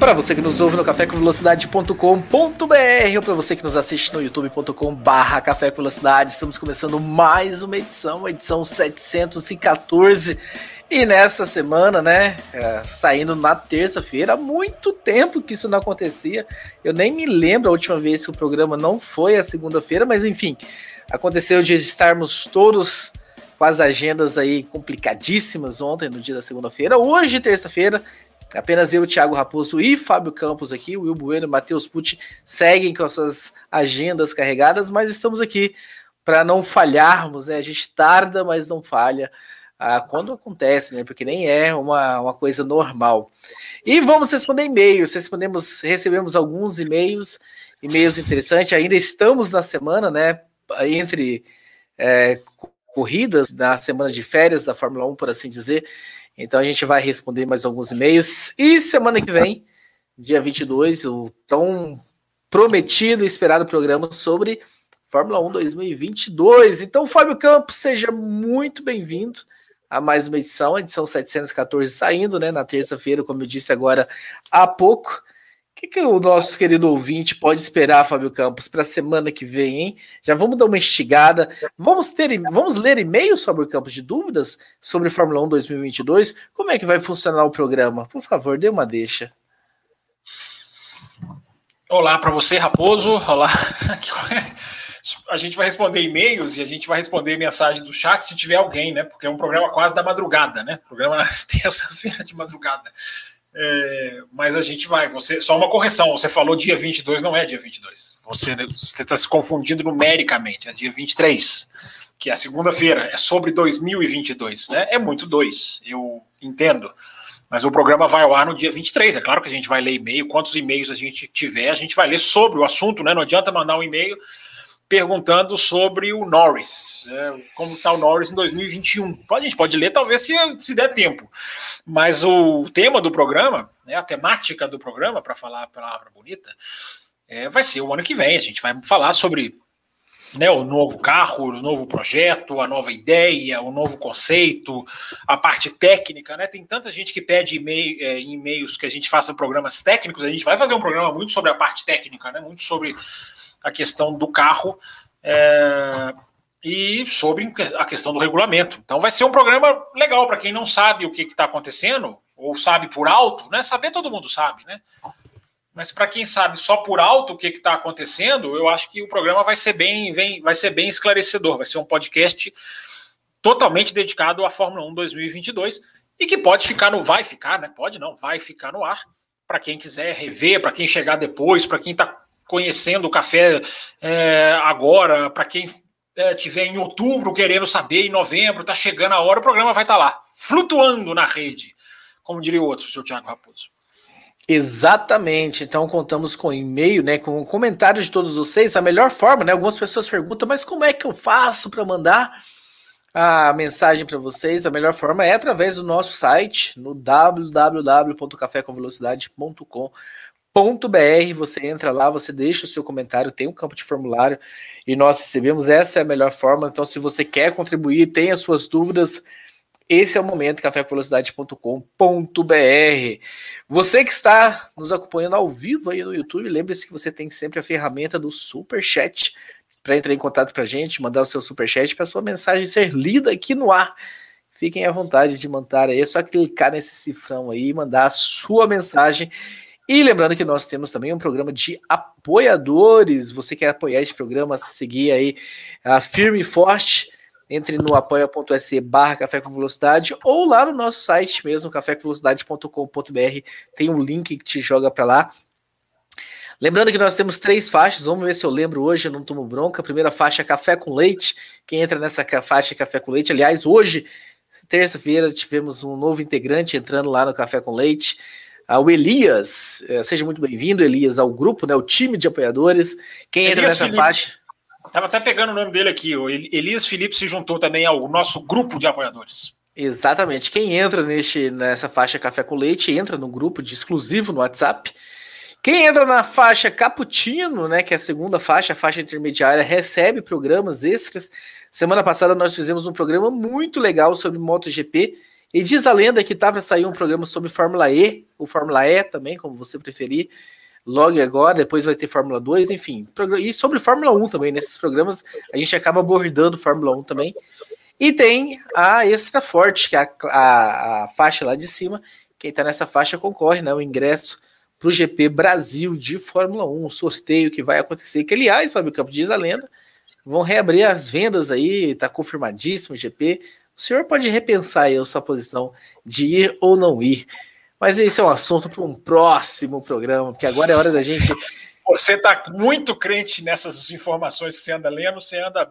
Para você que nos ouve no cafécomvelocidade.com.br ou para você que nos assiste no youtube.com barra Café com Velocidade, estamos começando mais uma edição, edição 714 e nessa semana, né, é, saindo na terça-feira, há muito tempo que isso não acontecia. Eu nem me lembro a última vez que o programa não foi a segunda-feira, mas enfim, aconteceu de estarmos todos com as agendas aí complicadíssimas ontem, no dia da segunda-feira. Hoje, terça-feira, apenas eu, Thiago Raposo e Fábio Campos aqui, Will Bueno e Matheus Pucci seguem com as suas agendas carregadas, mas estamos aqui para não falharmos, né? A gente tarda, mas não falha ah, quando acontece, né? Porque nem é uma, uma coisa normal. E vamos responder e-mails. Respondemos, recebemos alguns e-mails, e-mails interessantes. Ainda estamos na semana, né? Entre é, corridas, na semana de férias da Fórmula 1, por assim dizer. Então a gente vai responder mais alguns e-mails. E semana que vem, dia 22, o tão prometido e esperado programa sobre Fórmula 1 2022. Então, Fábio Campos, seja muito bem-vindo a mais uma edição, edição 714 saindo, né, na terça-feira, como eu disse agora há pouco. O que, que o nosso querido ouvinte pode esperar, Fábio Campos, para a semana que vem, hein? Já vamos dar uma instigada. Vamos ter, vamos ler e-mails, Fábio Campos, de dúvidas sobre Fórmula 1 2022. Como é que vai funcionar o programa? Por favor, dê uma deixa. Olá para você, Raposo. Olá. a gente vai responder e-mails e a gente vai responder mensagem do chat se tiver alguém, né? Porque é um programa quase da madrugada, né? Programa terça-feira de madrugada. É, mas a gente vai. Você Só uma correção: você falou dia 22, não é dia 22. Você está se confundindo numericamente, é dia 23, que é a segunda-feira, é sobre 2022, né? É muito dois, eu entendo. Mas o programa vai ao ar no dia 23. É claro que a gente vai ler e-mail. Quantos e-mails a gente tiver, a gente vai ler sobre o assunto, né? Não adianta mandar um e-mail perguntando sobre o Norris, né, como está o Norris em 2021. A gente pode ler, talvez, se, se der tempo. Mas o tema do programa, né, a temática do programa, para falar a palavra bonita, é, vai ser o ano que vem. A gente vai falar sobre né, o novo carro, o novo projeto, a nova ideia, o novo conceito, a parte técnica, né? Tem tanta gente que pede e-mail, é, e-mails que a gente faça programas técnicos, a gente vai fazer um programa muito sobre a parte técnica, né? Muito sobre a questão do carro é, e sobre a questão do regulamento. Então vai ser um programa legal para quem não sabe o que está acontecendo, ou sabe por alto, né? Saber todo mundo sabe, né? Mas para quem sabe só por alto o que está acontecendo, eu acho que o programa vai ser bem, bem, vai ser bem esclarecedor. Vai ser um podcast totalmente dedicado à Fórmula 1 2022 e que pode ficar no, vai ficar, né? Pode não, vai ficar no ar para quem quiser rever, para quem chegar depois, para quem está conhecendo o café é, agora, para quem é, tiver em outubro querendo saber, em novembro, está chegando a hora, o programa vai estar tá lá, flutuando na rede, como diria o outro, o seu Tiago Raposo. Exatamente. Então contamos com e-mail, né, com comentários de todos vocês. A melhor forma, né? Algumas pessoas perguntam, mas como é que eu faço para mandar a mensagem para vocês? A melhor forma é através do nosso site no www.cafécomvelocidade.com br você entra lá, você deixa o seu comentário, tem um campo de formulário e nós recebemos. Essa é a melhor forma. Então, se você quer contribuir, tem as suas dúvidas, esse é o momento, cafévelocidade.com.br. Você que está nos acompanhando ao vivo aí no YouTube, lembre-se que você tem sempre a ferramenta do Super Chat para entrar em contato com a gente, mandar o seu Super Chat para sua mensagem ser lida aqui no ar. Fiquem à vontade de mandar aí, é só clicar nesse cifrão aí e mandar a sua mensagem e lembrando que nós temos também um programa de apoiadores. Você quer apoiar esse programa, seguir aí a firme e forte, entre no apoia.se barra Café com Velocidade ou lá no nosso site mesmo, cafécomvelocidade.com.br. Tem um link que te joga para lá. Lembrando que nós temos três faixas, vamos ver se eu lembro hoje, eu não tomo bronca. A primeira faixa é Café com Leite. Quem entra nessa faixa é Café com Leite. Aliás, hoje, terça-feira, tivemos um novo integrante entrando lá no Café com Leite o Elias. É, seja muito bem-vindo, Elias, ao grupo, né, o time de apoiadores. Quem Elias entra nessa Felipe. faixa? Tava até pegando o nome dele aqui. O Elias Felipe se juntou também ao nosso grupo de apoiadores. Exatamente. Quem entra neste, nessa faixa Café com Leite entra no grupo de exclusivo no WhatsApp. Quem entra na faixa Cappuccino, né, que é a segunda faixa, a faixa intermediária, recebe programas extras. Semana passada nós fizemos um programa muito legal sobre MotoGP. E diz a lenda que tá para sair um programa sobre Fórmula E, ou Fórmula E também, como você preferir logo agora, depois vai ter Fórmula 2, enfim. E sobre Fórmula 1 também, nesses programas a gente acaba abordando Fórmula 1 também. E tem a Extra Forte, que é a, a, a faixa lá de cima. Quem está nessa faixa concorre, né? O ingresso para o GP Brasil de Fórmula 1, um sorteio que vai acontecer. Que, aliás, Fábio Campos diz a lenda, vão reabrir as vendas aí, está confirmadíssimo o GP. O senhor pode repensar aí a sua posição de ir ou não ir. Mas esse é um assunto para um próximo programa, porque agora é hora da gente. Você está muito crente nessas informações que você anda lendo, você anda.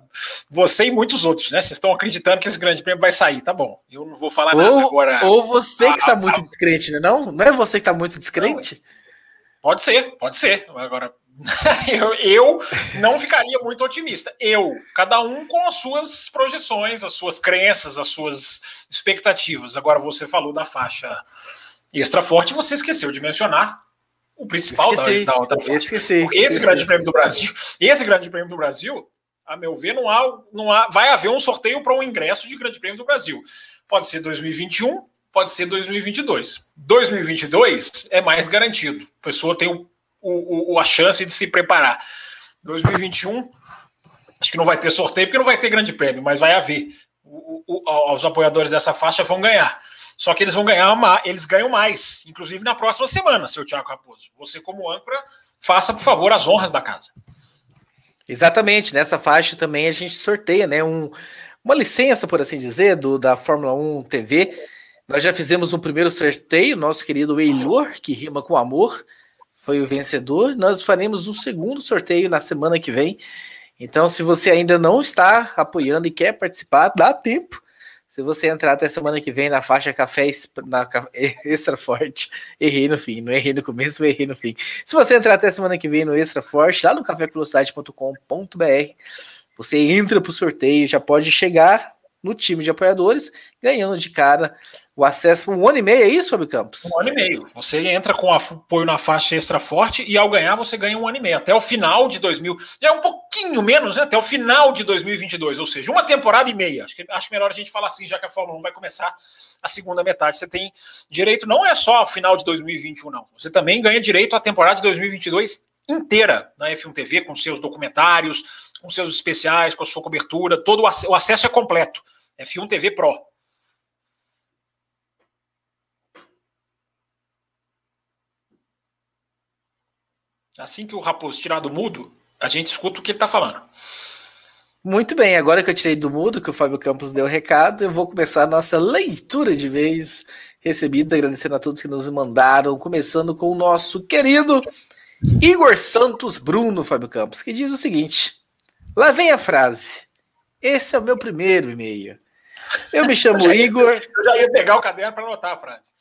Você e muitos outros, né? Vocês estão acreditando que esse grande prêmio vai sair, tá bom. Eu não vou falar ou, nada agora. Ou você que está muito descrente, né? Não? Não é você que está muito descrente? Não, pode ser, pode ser. Agora, eu, eu não ficaria muito otimista. Eu, cada um com as suas projeções, as suas crenças, as suas expectativas. Agora, você falou da faixa extra forte, você esqueceu de mencionar o principal esqueci, da, da outra forte. Esqueci, esse esqueci. grande prêmio do Brasil, esse grande prêmio do Brasil, a meu ver, não há, não há, vai haver um sorteio para um ingresso de grande prêmio do Brasil. Pode ser 2021, pode ser 2022. 2022 é mais garantido. A pessoa tem o, o, o, a chance de se preparar. 2021, acho que não vai ter sorteio porque não vai ter grande prêmio, mas vai haver. O, os apoiadores dessa faixa vão ganhar. Só que eles vão ganhar, eles ganham mais, inclusive na próxima semana, seu Tiago Raposo. Você, como âncora, faça, por favor, as honras da casa. Exatamente, nessa faixa também a gente sorteia, né? Um, uma licença, por assim dizer, do, da Fórmula 1 TV. Nós já fizemos um primeiro sorteio, nosso querido Eilor, que rima com amor, foi o vencedor. Nós faremos um segundo sorteio na semana que vem. Então, se você ainda não está apoiando e quer participar, dá tempo. Se você entrar até semana que vem na faixa café na, extra forte, errei no fim, não errei no começo, errei no fim. Se você entrar até semana que vem no extra forte, lá no cafévelocidade.com.br, você entra para o sorteio, já pode chegar no time de apoiadores, ganhando de cara o acesso um ano e meio, é isso, Fábio Campos? Um ano e meio. Você entra com apoio na faixa extra forte e ao ganhar você ganha um ano e meio. Até o final de 2000. Já é um pouquinho menos, né? Até o final de 2022, ou seja, uma temporada e meia. Acho que acho melhor a gente falar assim, já que a Fórmula 1 vai começar a segunda metade. Você tem direito, não é só ao final de 2021, não. Você também ganha direito à temporada de 2022 inteira na F1 TV, com seus documentários, com seus especiais, com a sua cobertura. Todo o acesso é completo. F1 TV Pro. Assim que o Raposo tirar do mudo, a gente escuta o que ele está falando. Muito bem, agora que eu tirei do mudo, que o Fábio Campos deu o recado, eu vou começar a nossa leitura de vez recebida, agradecendo a todos que nos mandaram, começando com o nosso querido Igor Santos Bruno, Fábio Campos, que diz o seguinte: lá vem a frase. Esse é o meu primeiro e-mail. Eu me chamo eu Igor. Ia, eu já ia pegar o caderno para anotar a frase.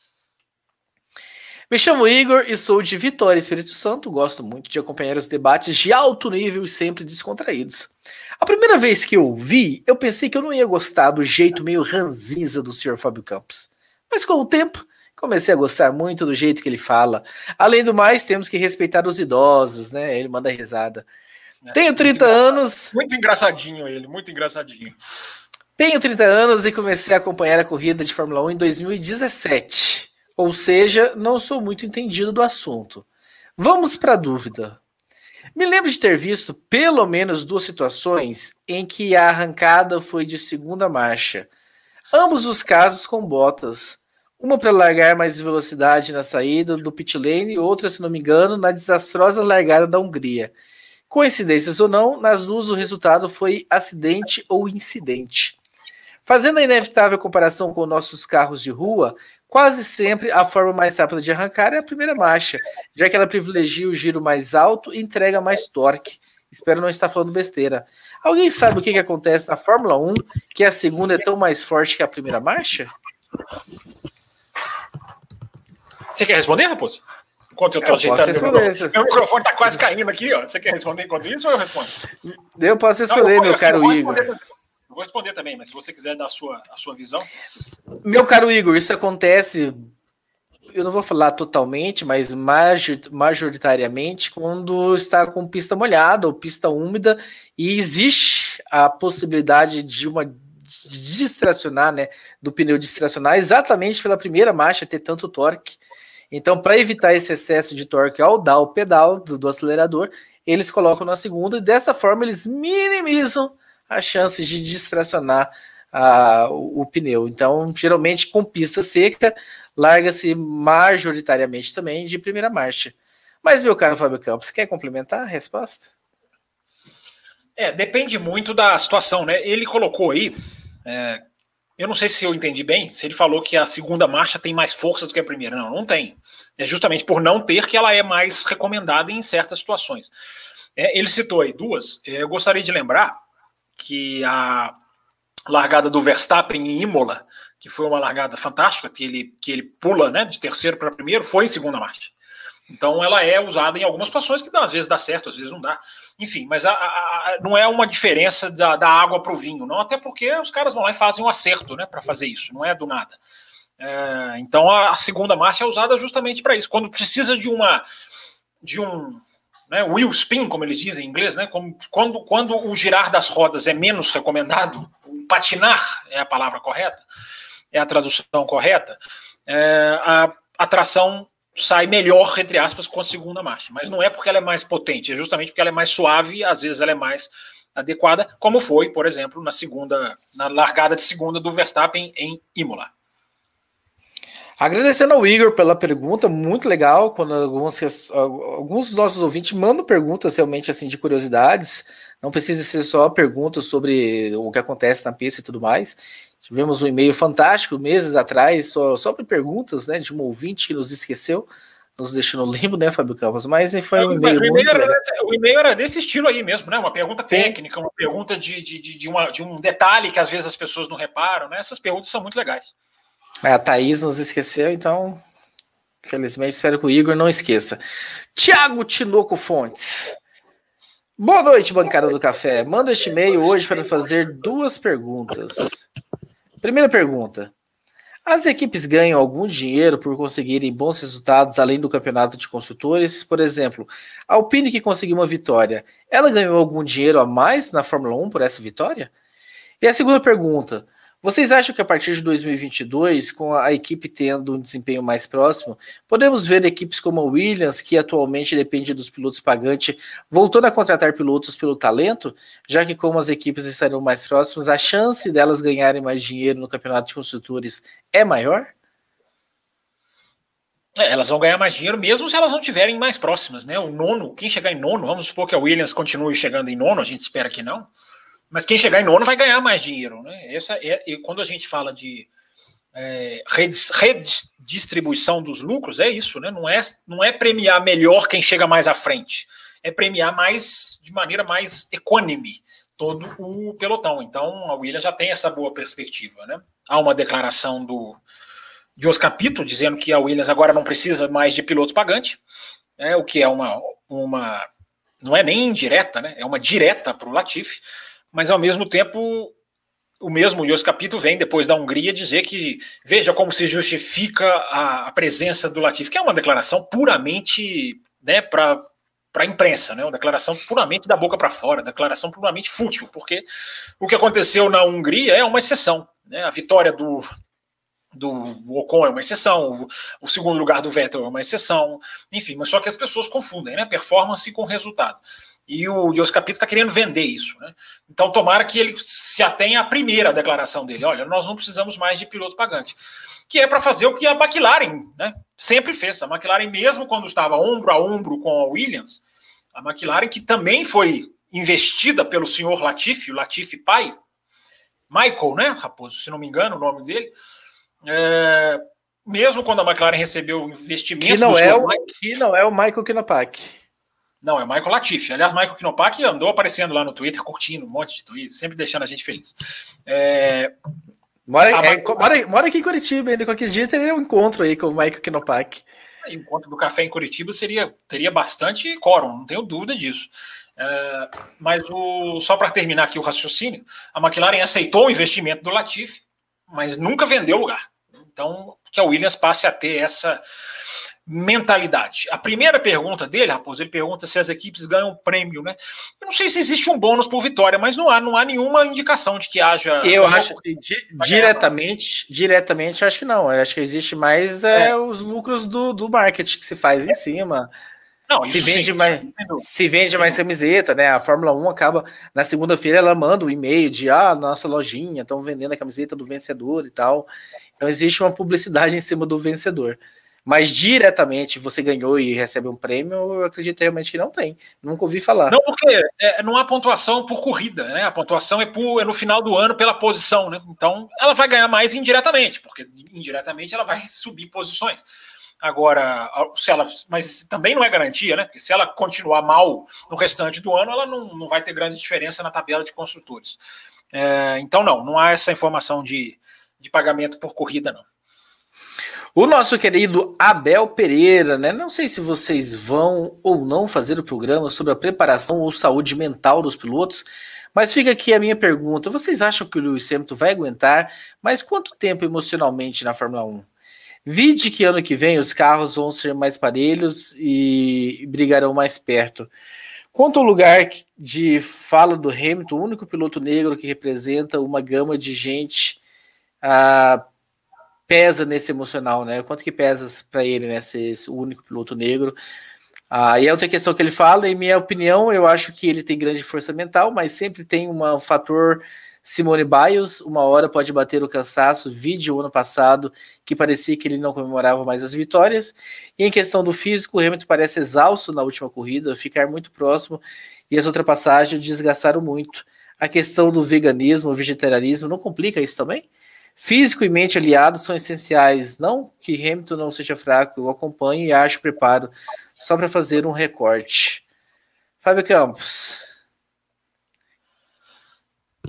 Me chamo Igor e sou de Vitória, Espírito Santo. Gosto muito de acompanhar os debates de alto nível e sempre descontraídos. A primeira vez que eu vi, eu pensei que eu não ia gostar do jeito meio ranzinza do Sr. Fábio Campos. Mas com o tempo, comecei a gostar muito do jeito que ele fala. Além do mais, temos que respeitar os idosos, né? Ele manda risada. É, Tenho 30 muito anos. Muito engraçadinho ele, muito engraçadinho. Tenho 30 anos e comecei a acompanhar a corrida de Fórmula 1 em 2017. Ou seja, não sou muito entendido do assunto. Vamos para a dúvida. Me lembro de ter visto pelo menos duas situações em que a arrancada foi de segunda marcha. Ambos os casos com botas. Uma para largar mais velocidade na saída do pit lane outra, se não me engano, na desastrosa largada da Hungria. Coincidências ou não, nas duas o resultado foi acidente ou incidente. Fazendo a inevitável comparação com nossos carros de rua, Quase sempre a forma mais rápida de arrancar é a primeira marcha, já que ela privilegia o giro mais alto e entrega mais torque. Espero não estar falando besteira. Alguém sabe o que, que acontece na Fórmula 1 que a segunda é tão mais forte que a primeira marcha? Você quer responder, Raposo? enquanto eu estou ajeitando meu microfone. Meu microfone está quase caindo aqui, ó. Você quer responder enquanto isso ou eu respondo? Eu posso responder, não, eu, meu caro Igor. Eu vou responder também, mas se você quiser dar a sua, a sua visão. Meu caro Igor, isso acontece eu não vou falar totalmente, mas majoritariamente quando está com pista molhada ou pista úmida e existe a possibilidade de uma distracionar, né, do pneu distracionar exatamente pela primeira marcha ter tanto torque. Então, para evitar esse excesso de torque ao dar o pedal do, do acelerador, eles colocam na segunda e dessa forma eles minimizam as chances de distracionar uh, o, o, pneu. Então, geralmente com pista seca, larga-se majoritariamente também de primeira marcha. Mas, meu caro Fábio Campos, quer complementar a resposta? É, depende muito da situação, né? Ele colocou aí, é, eu não sei se eu entendi bem, se ele falou que a segunda marcha tem mais força do que a primeira. Não, não tem. É justamente por não ter que ela é mais recomendada em certas situações. É, ele citou aí duas. É, eu gostaria de lembrar que a largada do Verstappen em Imola que foi uma largada fantástica, que ele, que ele pula né, de terceiro para primeiro, foi em segunda marcha. Então ela é usada em algumas situações que às vezes dá certo, às vezes não dá. Enfim, mas a, a, não é uma diferença da, da água para o vinho, não, até porque os caras vão lá e fazem um acerto né, para fazer isso, não é do nada. É, então a, segunda marcha é usada justamente para isso. Quando precisa de uma de um né, wheel spin, como eles dizem em inglês, né, como, quando, quando o girar das rodas é menos recomendado, o patinar é a palavra correta, é a tradução correta, é, a, a tração sai melhor, entre aspas, com a segunda marcha. Mas não é porque ela é mais potente, é justamente porque ela é mais suave, às vezes ela é mais adequada, como foi, por exemplo, na segunda, na largada de segunda do Verstappen em Imola. Agradecendo ao Igor pela pergunta, muito legal. Quando alguns, alguns dos nossos ouvintes mandam perguntas realmente assim de curiosidades, não precisa ser só perguntas sobre o que acontece na pista e tudo mais. Tivemos um e-mail fantástico meses atrás, só, para perguntas, né, de um ouvinte que nos esqueceu, nos deixou no limbo, né, Fábio Campos? Mas foi um e-mail. O e-mail, era, o e-mail era desse estilo aí mesmo, né? Uma pergunta técnica, Sim. uma pergunta de, de, de, de, uma, de um detalhe que às vezes as pessoas não reparam, né? Essas perguntas são muito legais. A Thaís nos esqueceu, então, felizmente, espero que o Igor não esqueça. Tiago Tinoco Fontes. Boa noite, bancada do café. Manda este e-mail hoje para fazer duas perguntas. Primeira pergunta. As equipes ganham algum dinheiro por conseguirem bons resultados além do campeonato de construtores? Por exemplo, a Alpine que conseguiu uma vitória, ela ganhou algum dinheiro a mais na Fórmula 1 por essa vitória? E a segunda pergunta: vocês acham que a partir de 2022, com a equipe tendo um desempenho mais próximo, podemos ver equipes como a Williams, que atualmente depende dos pilotos pagantes, voltando a contratar pilotos pelo talento, já que como as equipes estarão mais próximas, a chance delas ganharem mais dinheiro no campeonato de construtores é maior? É, elas vão ganhar mais dinheiro mesmo se elas não estiverem mais próximas, né? O nono, quem chegar em nono, vamos supor que a Williams continue chegando em nono, a gente espera que não mas quem chegar em nono vai ganhar mais dinheiro, né? Essa é, e quando a gente fala de é, redistribuição dos lucros, é isso, né? Não é, não é premiar melhor quem chega mais à frente, é premiar mais de maneira mais econômica todo o pelotão. Então a Williams já tem essa boa perspectiva, né? Há uma declaração do de Oscar Pito dizendo que a Williams agora não precisa mais de pilotos pagantes, né? o que é uma, uma não é nem indireta, né? É uma direta para o Latifi mas ao mesmo tempo o mesmo Jos Capito vem depois da Hungria dizer que veja como se justifica a, a presença do Latifi, que é uma declaração puramente né, para a imprensa, né? Uma declaração puramente da boca para fora, declaração puramente fútil, porque o que aconteceu na Hungria é uma exceção, né? A vitória do do Ocon é uma exceção, o, o segundo lugar do Vettel é uma exceção, enfim, mas só que as pessoas confundem, né? Performance com resultado. E o Dios Capito está querendo vender isso. Né? Então, tomara que ele se atenha à primeira declaração dele: olha, nós não precisamos mais de pilotos pagantes. Que é para fazer o que a McLaren né, sempre fez. A McLaren, mesmo quando estava ombro a ombro com a Williams, a McLaren, que também foi investida pelo senhor Latifi, o Latifi pai, Michael, né, Raposo, se não me engano o nome dele, é, mesmo quando a McLaren recebeu o investimento... Que não, é o, que não é o Michael Kinopak. Não, é o Michael Latifi. Aliás, Michael Knopak andou aparecendo lá no Twitter, curtindo um monte de tweets, sempre deixando a gente feliz. É... Mora, é, mora, mora, aqui em Curitiba, ainda qualquer dia teria um encontro aí com o Michael Knopak. enquanto do café em Curitiba seria teria bastante quórum, não tenho dúvida disso. É, mas o, só para terminar aqui o raciocínio, a McLaren aceitou o investimento do Latifi, mas nunca vendeu lugar. Então, que a Williams passe a ter essa mentalidade. A primeira pergunta dele, Raposo, ele pergunta se as equipes ganham prêmio, né? Eu não sei se existe um bônus por vitória, mas não há, não há nenhuma indicação de que haja. Eu acho que di diretamente, diretamente, acho que não. Eu acho que existe mais é, é. os lucros do, do marketing que se faz em cima. Não, se vende sim, mais, se vende mais camiseta, né? A Fórmula 1 acaba na segunda-feira ela manda um e-mail de ah, nossa lojinha, estão vendendo a camiseta do vencedor e tal. Então existe uma publicidade em cima do vencedor. Mas diretamente você ganhou e recebe um prêmio, eu acredito realmente que não tem. Nunca ouvi falar. Não, porque é, não há pontuação por corrida, né? A pontuação é, por, é no final do ano pela posição, né? Então ela vai ganhar mais indiretamente, porque indiretamente ela vai subir posições. Agora, se ela, mas também não é garantia, né? Porque se ela continuar mal no restante do ano, ela não, não vai ter grande diferença na tabela de construtores. É, então, não, não há essa informação de, de pagamento por corrida, não. O nosso querido Abel Pereira, né? Não sei se vocês vão ou não fazer o programa sobre a preparação ou saúde mental dos pilotos, mas fica aqui a minha pergunta: vocês acham que o Lewis Hamilton vai aguentar mais quanto tempo emocionalmente na Fórmula 1? Vide que ano que vem os carros vão ser mais parelhos e brigarão mais perto. Quanto ao lugar de fala do Hamilton, o único piloto negro que representa uma gama de gente ah, pesa nesse emocional, né? Quanto que pesa para ele, né? Ser esse único piloto negro. Ah, e é outra questão que ele fala, em minha opinião, eu acho que ele tem grande força mental, mas sempre tem um fator Simone Biles, uma hora pode bater o cansaço, vídeo ano passado, que parecia que ele não comemorava mais as vitórias. E em questão do físico, o Hamilton parece exausto na última corrida, ficar muito próximo, e as ultrapassagens desgastaram muito. A questão do veganismo, vegetarianismo, não complica isso também? Físico e mente aliados são essenciais. Não que Hamilton não seja fraco, eu acompanho e acho preparo só para fazer um recorte. Fábio Campos.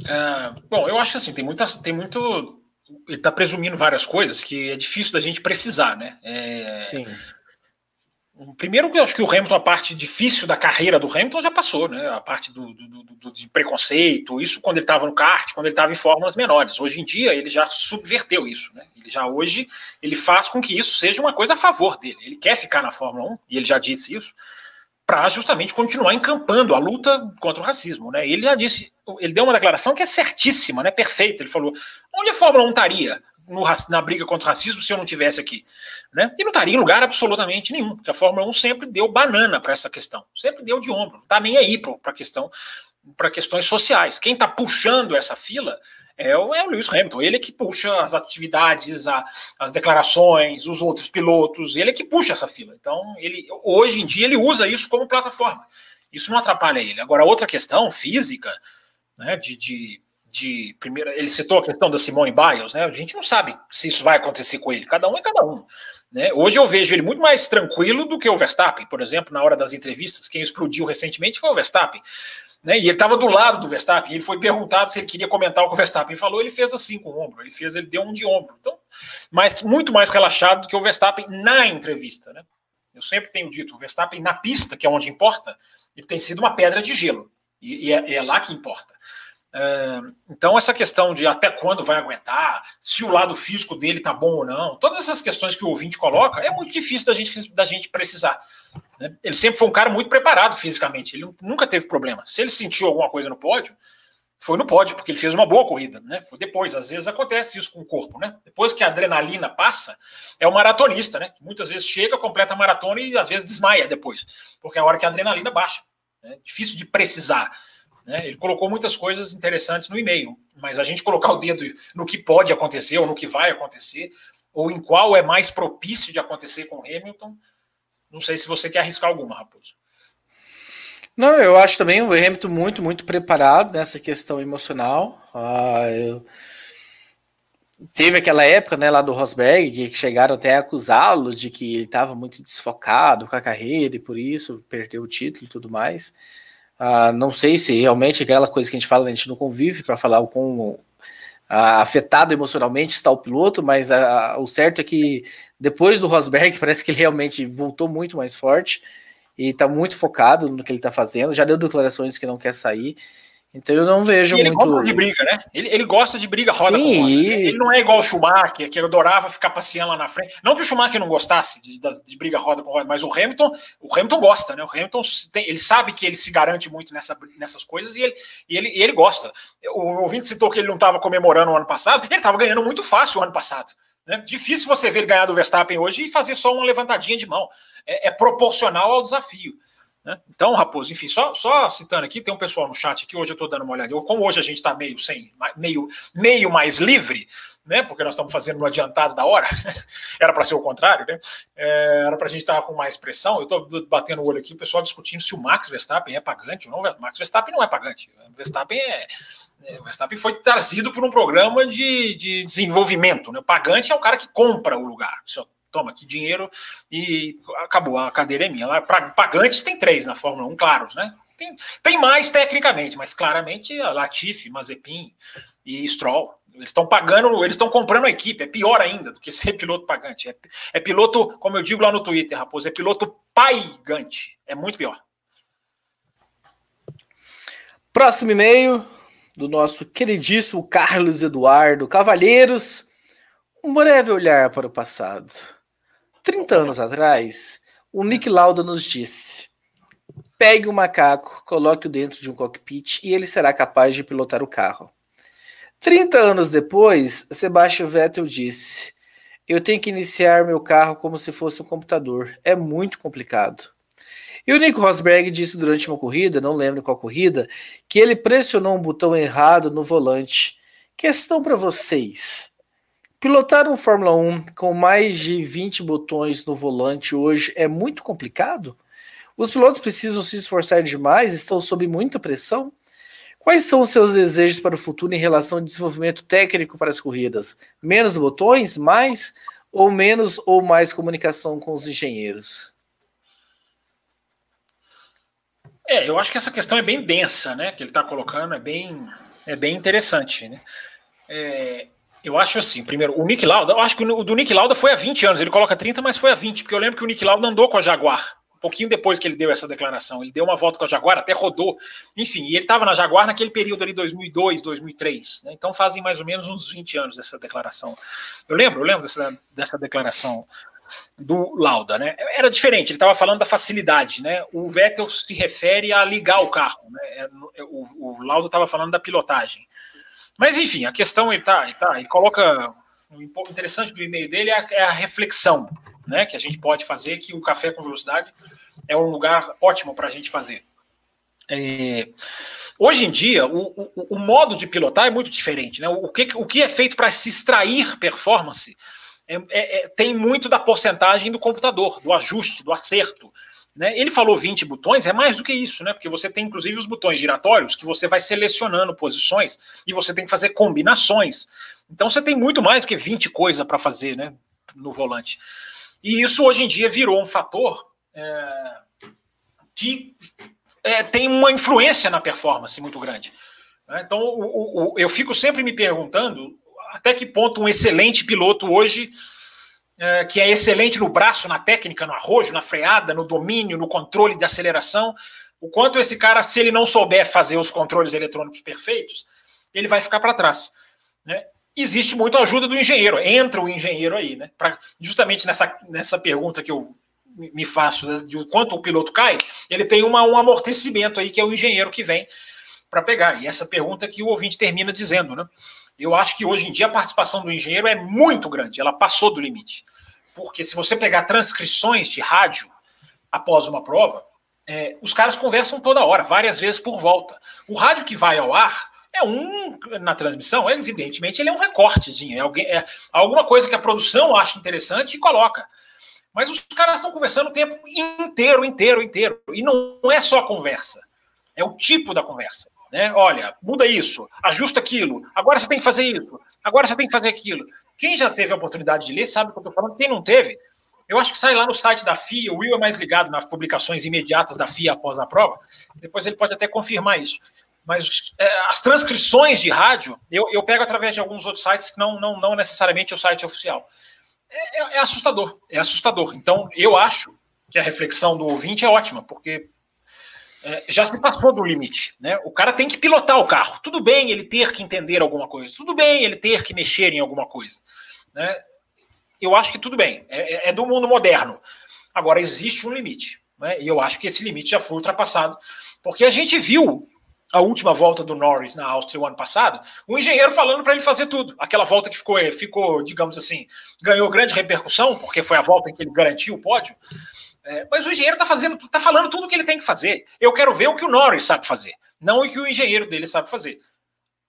É, bom, eu acho que assim, tem, muita, tem muito. Ele está presumindo várias coisas que é difícil da gente precisar, né? É, Sim. Primeiro, eu acho que o Hamilton, a parte difícil da carreira do Hamilton já passou, né? A parte do, do, do de preconceito, isso quando ele estava no kart, quando ele estava em fórmulas menores. Hoje em dia, ele já subverteu isso, né? Ele já hoje ele faz com que isso seja uma coisa a favor dele. Ele quer ficar na Fórmula 1, e ele já disse isso, para justamente continuar encampando a luta contra o racismo, né? Ele já disse, ele deu uma declaração que é certíssima, né? Perfeita. Ele falou: onde a Fórmula 1 estaria? No, na briga contra o racismo se eu não tivesse aqui. Né? E não estaria em lugar absolutamente nenhum, porque a Fórmula 1 sempre deu banana para essa questão, sempre deu de ombro, não está nem aí para questão, para questões sociais. Quem está puxando essa fila é o, é o Lewis Hamilton, ele é que puxa as atividades, a, as declarações, os outros pilotos, ele é que puxa essa fila. Então, ele hoje em dia ele usa isso como plataforma. Isso não atrapalha ele. Agora, outra questão física, né, de, de de primeira, ele citou a questão da Simone Biles, né? A gente não sabe se isso vai acontecer com ele, cada um é cada um. Né? Hoje eu vejo ele muito mais tranquilo do que o Verstappen, por exemplo, na hora das entrevistas, quem explodiu recentemente foi o Verstappen. Né? E ele estava do lado do Verstappen, ele foi perguntado se ele queria comentar o que o Verstappen falou, ele fez assim com o ombro, ele fez, ele deu um de ombro. Então, mas muito mais relaxado do que o Verstappen na entrevista, né? Eu sempre tenho dito, o Verstappen na pista, que é onde importa, ele tem sido uma pedra de gelo. E, e é, é lá que importa. É, então, essa questão de até quando vai aguentar, se o lado físico dele tá bom ou não, todas essas questões que o ouvinte coloca, é muito difícil da gente, da gente precisar. Né? Ele sempre foi um cara muito preparado fisicamente, ele nunca teve problema. Se ele sentiu alguma coisa no pódio, foi no pódio, porque ele fez uma boa corrida, né? Foi depois, às vezes acontece isso com o corpo, né? Depois que a adrenalina passa, é o maratonista, né? Que muitas vezes chega, completa a maratona e às vezes desmaia depois, porque é a hora que a adrenalina baixa. É difícil de precisar. Né? Ele colocou muitas coisas interessantes no e-mail, mas a gente colocar o dedo no que pode acontecer ou no que vai acontecer, ou em qual é mais propício de acontecer com Hamilton, não sei se você quer arriscar alguma, Raposo. Não, eu acho também o Hamilton muito, muito preparado nessa questão emocional. Ah, eu... Teve aquela época né, lá do Rosberg que chegaram até a acusá-lo de que ele estava muito desfocado com a carreira e por isso perdeu o título e tudo mais. Ah, não sei se realmente aquela coisa que a gente fala, a gente não convive para falar com afetado emocionalmente está o piloto, mas a, o certo é que depois do Rosberg parece que ele realmente voltou muito mais forte e está muito focado no que ele está fazendo. Já deu declarações que não quer sair. Então eu não vejo e ele muito. Ele gosta de briga, né? Ele, ele gosta de briga roda Sim, com roda. E... Ele não é igual o Schumacher, que adorava ficar passeando lá na frente. Não que o Schumacher não gostasse de, de, de briga roda com roda, mas o Hamilton, o Hamilton gosta, né? O Hamilton tem, ele sabe que ele se garante muito nessa, nessas coisas e ele, e ele, e ele gosta. O ouvinte citou que ele não estava comemorando o ano passado, ele estava ganhando muito fácil o ano passado. Né? Difícil você ver ele ganhar do Verstappen hoje e fazer só uma levantadinha de mão. é, é proporcional ao desafio. Né? Então, Raposo, enfim, só, só citando aqui, tem um pessoal no chat aqui, hoje eu estou dando uma olhada. Como hoje a gente está meio sem, meio, meio mais livre, né? Porque nós estamos fazendo no adiantado da hora, era para ser o contrário, né? É, era para a gente estar com mais pressão. Eu estou batendo o olho aqui, o pessoal discutindo se o Max Verstappen é pagante ou não. O Max Verstappen não é pagante. O Verstappen é. é o Verstappen foi trazido por um programa de, de desenvolvimento. Né? O pagante é o cara que compra o lugar. Isso toma aqui dinheiro e acabou, a cadeira é minha. Lá, pagantes tem três na Fórmula 1, claros, né? Tem, tem mais tecnicamente, mas claramente Latifi, Mazepin e Stroll. Eles estão pagando, eles estão comprando a equipe. É pior ainda do que ser piloto pagante. É, é piloto, como eu digo lá no Twitter, Raposo, é piloto paigante. É muito pior. Próximo e-mail do nosso queridíssimo Carlos Eduardo Cavalheiros. Um breve olhar para o passado. 30 anos atrás, o Nick Lauda nos disse: pegue o um macaco, coloque-o dentro de um cockpit e ele será capaz de pilotar o carro. 30 anos depois, Sebastian Vettel disse: Eu tenho que iniciar meu carro como se fosse um computador. É muito complicado. E o Nico Rosberg disse durante uma corrida, não lembro qual corrida, que ele pressionou um botão errado no volante. Questão para vocês. Pilotar um Fórmula 1 com mais de 20 botões no volante hoje é muito complicado? Os pilotos precisam se esforçar demais? Estão sob muita pressão? Quais são os seus desejos para o futuro em relação ao desenvolvimento técnico para as corridas? Menos botões? Mais? Ou menos ou mais comunicação com os engenheiros? É, eu acho que essa questão é bem densa, né? Que ele está colocando, é bem, é bem interessante, né? É, eu acho assim, primeiro, o Nick Lauda, eu acho que o do Nick Lauda foi há 20 anos, ele coloca 30, mas foi há 20, porque eu lembro que o Nick Lauda andou com a Jaguar, um pouquinho depois que ele deu essa declaração, ele deu uma volta com a Jaguar, até rodou, enfim, e ele estava na Jaguar naquele período ali, 2002, 2003, né? então fazem mais ou menos uns 20 anos dessa declaração. Eu lembro, eu lembro dessa, dessa declaração do Lauda, né? Era diferente, ele estava falando da facilidade, né? O Vettel se refere a ligar o carro, né? É, o, o Lauda estava falando da pilotagem. Mas enfim, a questão ele tá, ele, tá, ele coloca o interessante do e-mail dele é a, é a, reflexão, né, que a gente pode fazer, que o café com velocidade é um lugar ótimo para a gente fazer. É, hoje em dia, o, o, o, modo de pilotar é muito diferente, né? O que, o que é feito para se extrair performance é, é, é, tem muito da porcentagem do computador, do ajuste, do acerto. Né? Ele falou 20 botões, é mais do que isso, né? Porque você tem inclusive os botões giratórios que você vai selecionando posições e você tem que fazer combinações. Então você tem muito mais do que 20 coisas para fazer né, no volante. E isso hoje em dia virou um fator é, que é, tem uma influência na performance muito grande. Né? Então o, o, eu fico sempre me perguntando até que ponto um excelente piloto hoje é, que é excelente no braço, na técnica, no arrojo, na freada, no domínio, no controle de aceleração. O quanto esse cara, se ele não souber fazer os controles eletrônicos perfeitos, ele vai ficar para trás. Né? Existe muito a ajuda do engenheiro, entra o engenheiro aí, né? Pra, justamente nessa, nessa pergunta que eu me faço né, de quanto o piloto cai, ele tem uma, um amortecimento aí que é o engenheiro que vem para pegar. E essa pergunta que o ouvinte termina dizendo, né? Eu acho que hoje em dia a participação do engenheiro é muito grande, ela passou do limite. Porque se você pegar transcrições de rádio após uma prova, é, os caras conversam toda hora, várias vezes por volta. O rádio que vai ao ar é um na transmissão, evidentemente ele é um recortezinho, é, alguém, é alguma coisa que a produção acha interessante e coloca. Mas os caras estão conversando o tempo inteiro, inteiro, inteiro. E não é só conversa, é o tipo da conversa. Né? Olha, muda isso, ajusta aquilo, agora você tem que fazer isso, agora você tem que fazer aquilo. Quem já teve a oportunidade de ler sabe o que eu estou falando, quem não teve, eu acho que sai lá no site da FIA, o Will é mais ligado nas publicações imediatas da FIA após a prova, depois ele pode até confirmar isso. mas é, as transcrições de rádio eu, eu pego através de alguns outros sites que não, não, não necessariamente é o site oficial. É, é, é assustador, é assustador. Então, eu acho que a reflexão do ouvinte é ótima, porque já se passou do limite. Né? O cara tem que pilotar o carro. Tudo bem ele ter que entender alguma coisa, tudo bem ele ter que mexer em alguma coisa. Né? Eu acho que tudo bem, é, é, é do mundo moderno. Agora, existe um limite. Né? E eu acho que esse limite já foi ultrapassado, porque a gente viu a última volta do Norris na Áustria o ano passado, o engenheiro falando para ele fazer tudo. Aquela volta que ficou, ficou, digamos assim, ganhou grande repercussão, porque foi a volta em que ele garantiu o pódio. É, mas o engenheiro está fazendo, tá falando tudo o que ele tem que fazer. Eu quero ver o que o Norris sabe fazer, não o que o engenheiro dele sabe fazer.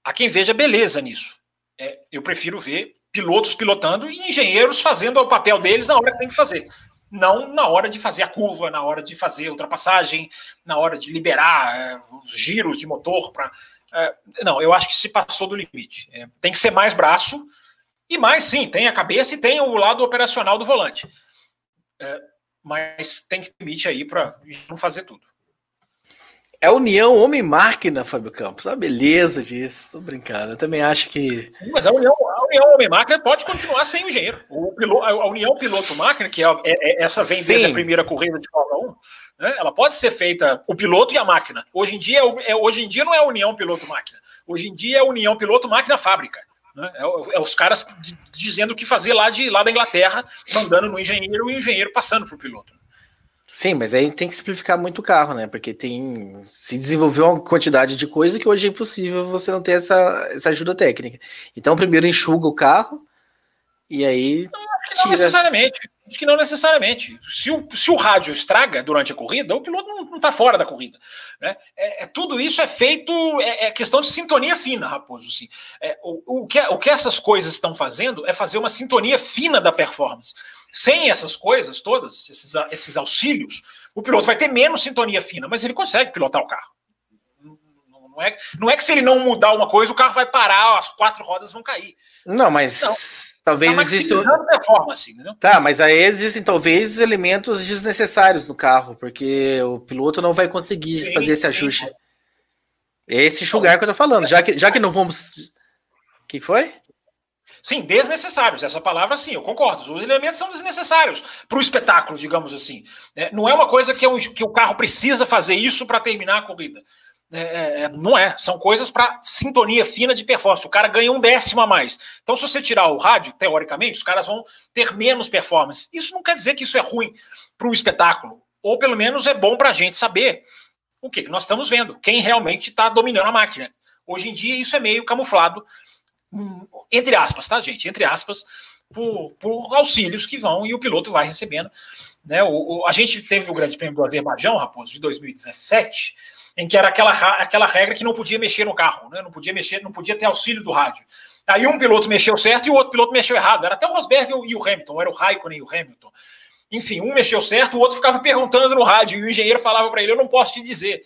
Há quem veja beleza nisso. É, eu prefiro ver pilotos pilotando e engenheiros fazendo o papel deles na hora que tem que fazer. Não na hora de fazer a curva, na hora de fazer ultrapassagem, na hora de liberar é, os giros de motor para. É, não, eu acho que se passou do limite. É, tem que ser mais braço e mais, sim, tem a cabeça e tem o lado operacional do volante. É, mas tem que ter limite aí para não fazer tudo. É a união homem-máquina, Fábio Campos. A beleza disso. Tô brincando. Eu também acho que. Sim, mas a união, a união homem-máquina pode continuar sem o engenheiro. O piloto, a união piloto-máquina, que é, é, é, essa vem desde a primeira corrida de Fórmula 1, né, ela pode ser feita o piloto e a máquina. Hoje em dia, é, é hoje em dia não é a união piloto-máquina. Hoje em dia é a união piloto-máquina-fábrica. Né? É, é, os caras dizendo o que fazer lá, de, lá da Inglaterra, mandando no engenheiro e o engenheiro passando para o piloto. Sim, mas aí tem que simplificar muito o carro, né? Porque tem. Se desenvolveu uma quantidade de coisa que hoje é impossível você não ter essa, essa ajuda técnica. Então, primeiro enxuga o carro e aí. Não, necessariamente. Acho que não necessariamente. Se o, se o rádio estraga durante a corrida, o piloto não está fora da corrida. Né? É, é, tudo isso é feito, é, é, questão de sintonia fina, Raposo. Assim. É, o, o, que, o que essas coisas estão fazendo é fazer uma sintonia fina da performance. Sem essas coisas todas, esses, esses auxílios, o piloto vai ter menos sintonia fina, mas ele consegue pilotar o carro. Não é, não é que se ele não mudar uma coisa, o carro vai parar, as quatro rodas vão cair. Não, mas. Não Talvez tá existam. Performance, entendeu? Tá, mas aí existem talvez elementos desnecessários no carro, porque o piloto não vai conseguir sim, fazer esse ajuste. Sim. Esse enxugar que eu tô falando, já que, já que não vamos. O que foi? Sim, desnecessários. Essa palavra, sim, eu concordo. Os elementos são desnecessários para o espetáculo, digamos assim. É, não é uma coisa que, é um, que o carro precisa fazer isso para terminar a corrida. É, é, é, não é, são coisas para sintonia fina de performance. O cara ganha um décimo a mais. Então, se você tirar o rádio, teoricamente, os caras vão ter menos performance. Isso não quer dizer que isso é ruim para o espetáculo, ou pelo menos é bom para a gente saber o que, nós estamos vendo, quem realmente está dominando a máquina. Hoje em dia, isso é meio camuflado, hum, entre aspas, tá, gente? Entre aspas, por, por auxílios que vão e o piloto vai recebendo. Né? O, o, a gente teve o Grande Prêmio do Azerbaijão, Raposo, de 2017 em que era aquela, aquela regra que não podia mexer no carro, né? não podia mexer, não podia ter auxílio do rádio. Aí um piloto mexeu certo e o outro piloto mexeu errado. Era até o Rosberg e o Hamilton, era o Raikkonen e o Hamilton. Enfim, um mexeu certo, o outro ficava perguntando no rádio e o engenheiro falava para ele: Eu não posso te dizer.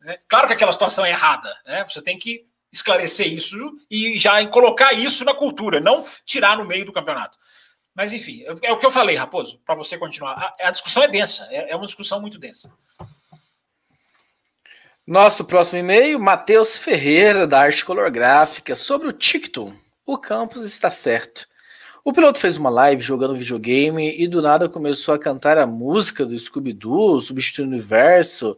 Né? Claro que aquela situação é errada, né? Você tem que esclarecer isso e já colocar isso na cultura, não tirar no meio do campeonato. Mas enfim, é, o que eu falei, Raposo, para você continuar. A, a, discussão é densa, é, é uma discussão muito densa. Nosso próximo e-mail, Matheus Ferreira, da Arte Colorgráfica, sobre o TikTok. O campus está certo. O piloto fez uma live jogando videogame e do nada começou a cantar a música do Scooby-Doo, substituindo o universo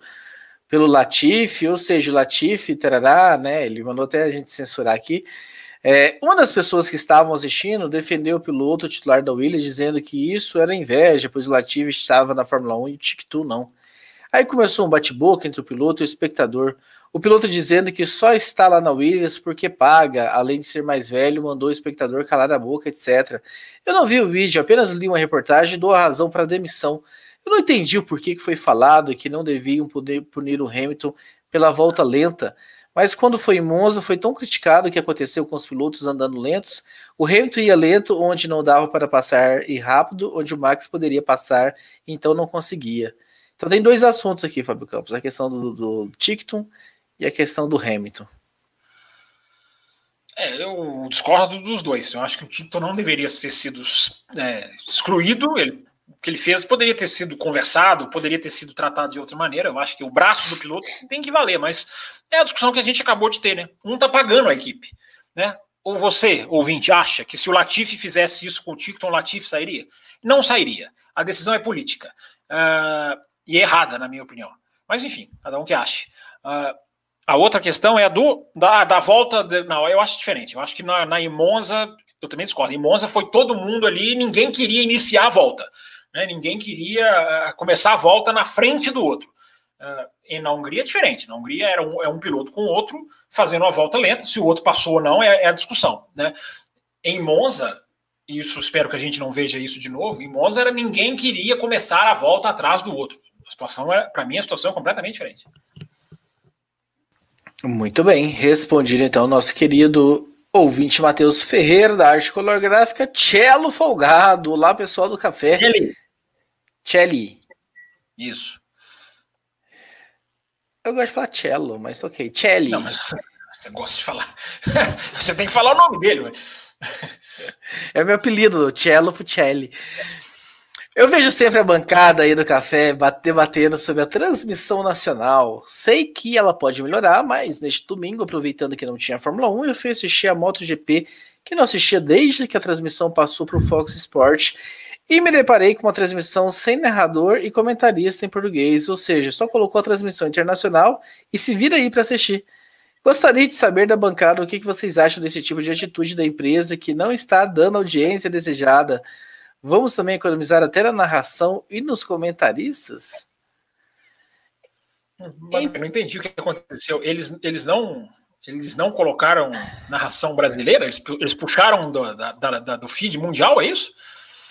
pelo Latifi, ou seja, o Latifi, tarará, né? Ele mandou até a gente censurar aqui. É, uma das pessoas que estavam assistindo defendeu o piloto titular da Williams, dizendo que isso era inveja, pois o Latifi estava na Fórmula 1 e o TikTok não. Aí começou um bate-boca entre o piloto e o espectador. O piloto dizendo que só está lá na Williams porque paga, além de ser mais velho, mandou o espectador calar a boca, etc. Eu não vi o vídeo, apenas li uma reportagem e dou a razão para a demissão. Eu não entendi o porquê que foi falado que não deviam poder punir o Hamilton pela volta lenta, mas quando foi em Monza foi tão criticado o que aconteceu com os pilotos andando lentos. O Hamilton ia lento onde não dava para passar e rápido onde o Max poderia passar, então não conseguia. Então tem dois assuntos aqui, Fábio Campos: a questão do, do Ticton e a questão do Hamilton. É, eu discordo dos dois. Eu acho que o Ticton não deveria ter sido é, excluído. Ele, que ele fez poderia ter sido conversado, poderia ter sido tratado de outra maneira. Eu acho que o braço do piloto tem que valer, mas é a discussão que a gente acabou de ter, né? Um tá pagando a equipe, né? Ou você, ouvinte, acha que se o Latifi fizesse isso com o Ticton, o Latifi sairia? Não sairia. A decisão é política. Uh, e errada, na minha opinião. Mas enfim, cada um que ache. Uh, a outra questão é a do, da, da volta. De, não, eu acho diferente. Eu acho que na, na Imonza, eu também discordo. Em Monza foi todo mundo ali, ninguém queria iniciar a volta. Né? Ninguém queria uh, começar a volta na frente do outro. Uh, e na Hungria é diferente. Na Hungria era um, é um piloto com o outro fazendo uma volta lenta. Se o outro passou ou não é, é a discussão. Né? Em Monza, isso espero que a gente não veja isso de novo. Em Monza era ninguém queria começar a volta atrás do outro. A situação é, para mim, a situação é completamente diferente. Muito bem, respondido então nosso querido ouvinte Matheus Ferreira da Arte Colorgráfica, Cello Folgado. Olá, pessoal do café. Celli. Celli. Isso. Eu gosto de falar cello, mas ok. Celli. Não, mas você gosta de falar. você tem que falar o nome dele, É meu apelido, cello pro Celli. Eu vejo sempre a bancada aí do café debatendo sobre a transmissão nacional. Sei que ela pode melhorar, mas neste domingo, aproveitando que não tinha Fórmula 1, eu fui assistir a MotoGP, que não assistia desde que a transmissão passou para o Fox Sport, e me deparei com uma transmissão sem narrador e comentarista em português, ou seja, só colocou a transmissão internacional e se vira aí para assistir. Gostaria de saber da bancada o que vocês acham desse tipo de atitude da empresa que não está dando audiência desejada Vamos também economizar até na narração e nos comentaristas? Mano, eu não entendi o que aconteceu. Eles, eles não eles não colocaram narração brasileira? Eles, eles puxaram do, da, da, do feed mundial, é isso?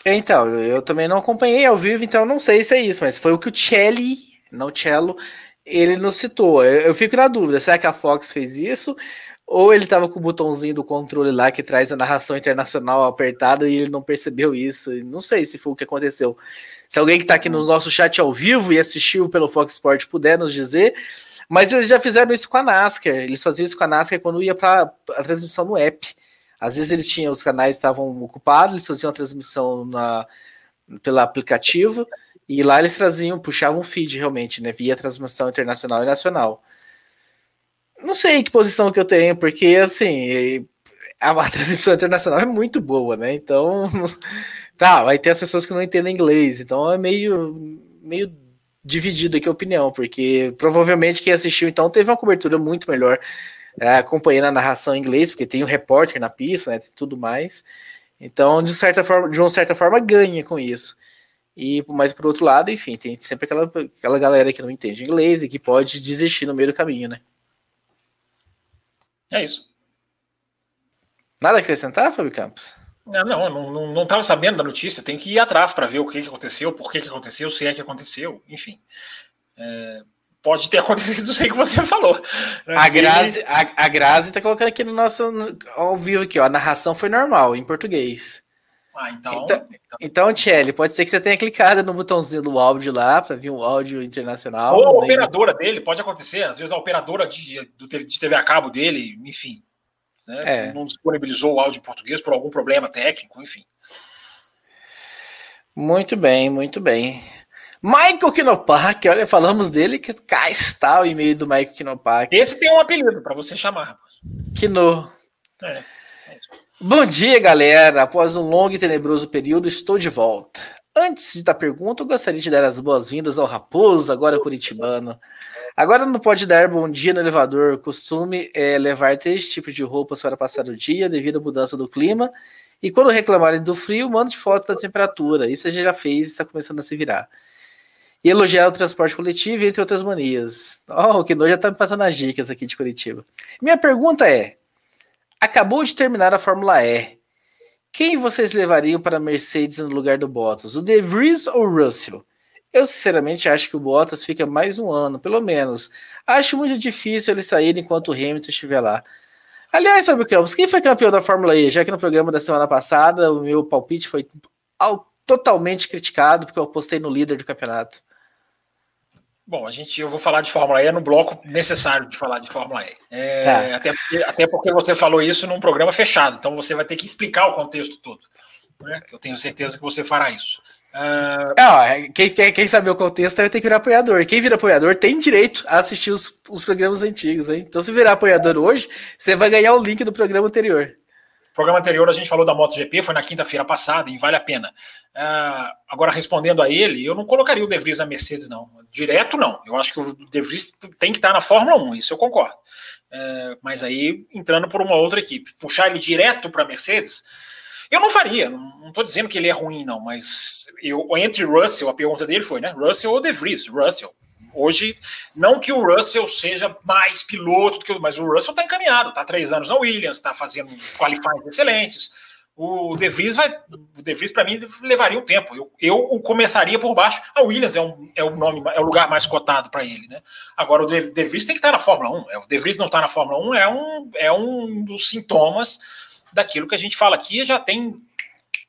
Então, eu também não acompanhei ao vivo, então não sei se é isso, mas foi o que o Celli, não Cello, ele nos citou. Eu, eu fico na dúvida, será que a Fox fez isso? Ou ele tava com o botãozinho do controle lá que traz a narração internacional apertada e ele não percebeu isso. Não sei se foi o que aconteceu. Se alguém que tá aqui no nosso chat ao vivo e assistiu pelo Fox Sport puder nos dizer. Mas eles já fizeram isso com a NASCAR. Eles faziam isso com a NASCAR quando ia para a transmissão no app. Às vezes eles tinham, os canais estavam ocupados, eles faziam a transmissão na, pelo aplicativo e lá eles traziam, puxavam o feed realmente, né? Via transmissão internacional e nacional não sei que posição que eu tenho, porque assim, a, transmissão internacional é muito boa, né? Então, tá, vai ter as pessoas que não entendem inglês, então é meio, meio dividido aqui a opinião, porque provavelmente quem assistiu então teve uma cobertura muito melhor é, acompanhando a narração em inglês, porque tem um repórter na pista, né? Tem tudo mais. Então, de certa forma, de uma certa forma, ganha com isso. E mas por outro lado, enfim, tem sempre aquela, aquela galera que não entende inglês e que pode desistir no meio do caminho, né? É isso. Nada a acrescentar, Fábio Campos? Não, não, não, não estava sabendo da notícia. Tem que ir atrás para ver o que, que aconteceu, por que, que aconteceu, se é que aconteceu, enfim. É, pode ter acontecido sei que você falou. A Grazi, a, a Grazi tá colocando aqui no nosso ao vivo aqui, ó. A narração foi normal, em português. Ah, então. Então, então Tchelle, pode ser que você tenha clicado no botãozinho do áudio lá para vir um áudio internacional. Ou a operadora dele, pode acontecer. Às vezes a operadora de, de TV a cabo dele, enfim, né, é. não disponibilizou o áudio em português por algum problema técnico, enfim. Muito bem, muito bem. Michael Kinopak, olha, falamos dele que cá está o e-mail do Michael Kinopak. Esse tem um apelido para você chamar. Kino. É. Bom dia, galera. Após um longo e tenebroso período, estou de volta. Antes da pergunta, eu gostaria de dar as boas-vindas ao Raposo, agora curitibano. Agora não pode dar bom dia no elevador. Costume é levar três tipos de roupas para passar o dia devido à mudança do clima. E quando reclamarem do frio, mande foto da temperatura. Isso a gente já fez e está começando a se virar. E elogiar o transporte coletivo, entre outras manias. Oh, o Kino já está me passando as dicas aqui de Curitiba. Minha pergunta é: Acabou de terminar a Fórmula E. Quem vocês levariam para a Mercedes no lugar do Bottas? O De Vries ou o Russell? Eu sinceramente acho que o Bottas fica mais um ano, pelo menos. Acho muito difícil ele sair enquanto o Hamilton estiver lá. Aliás, sabe o Campos, quem foi campeão da Fórmula E? Já que no programa da semana passada o meu palpite foi totalmente criticado porque eu apostei no líder do campeonato. Bom, a gente, eu vou falar de Fórmula E no bloco necessário de falar de Fórmula E. É, tá. até, porque, até porque você falou isso num programa fechado, então você vai ter que explicar o contexto todo. Né? Eu tenho certeza que você fará isso. Uh... quem, quem, quem, sabe o contexto vai ter que virar apoiador. Quem vira apoiador tem direito a assistir os, os programas antigos, hein? Então, se virar apoiador hoje, você vai ganhar o link do programa anterior. No programa anterior a gente falou da MotoGP, foi na quinta-feira passada, e vale a pena. Uh, agora, respondendo a ele, eu não colocaria o De Vries na Mercedes, não. Direto, não. Eu acho que o De Vries tem que estar na Fórmula 1, isso eu concordo. Uh, mas aí, entrando por uma outra equipe, puxar ele direto para a Mercedes, eu não faria, não estou dizendo que ele é ruim, não, mas eu, entre Russell, a pergunta dele foi, né? Russell ou De Vries? Russell. Hoje, não que o Russell seja mais piloto do que o. Mas o Russell está encaminhado, está três anos na Williams, está fazendo qualificações excelentes. O De Vries vai. O De Vries, para mim, levaria um tempo. Eu, eu o começaria por baixo. A Williams é, um, é o nome, é o lugar mais cotado para ele, né? Agora, o De, Vries tem que estar tá na Fórmula 1. É, o De Vries não está na Fórmula 1 é um, é um dos sintomas daquilo que a gente fala aqui já tem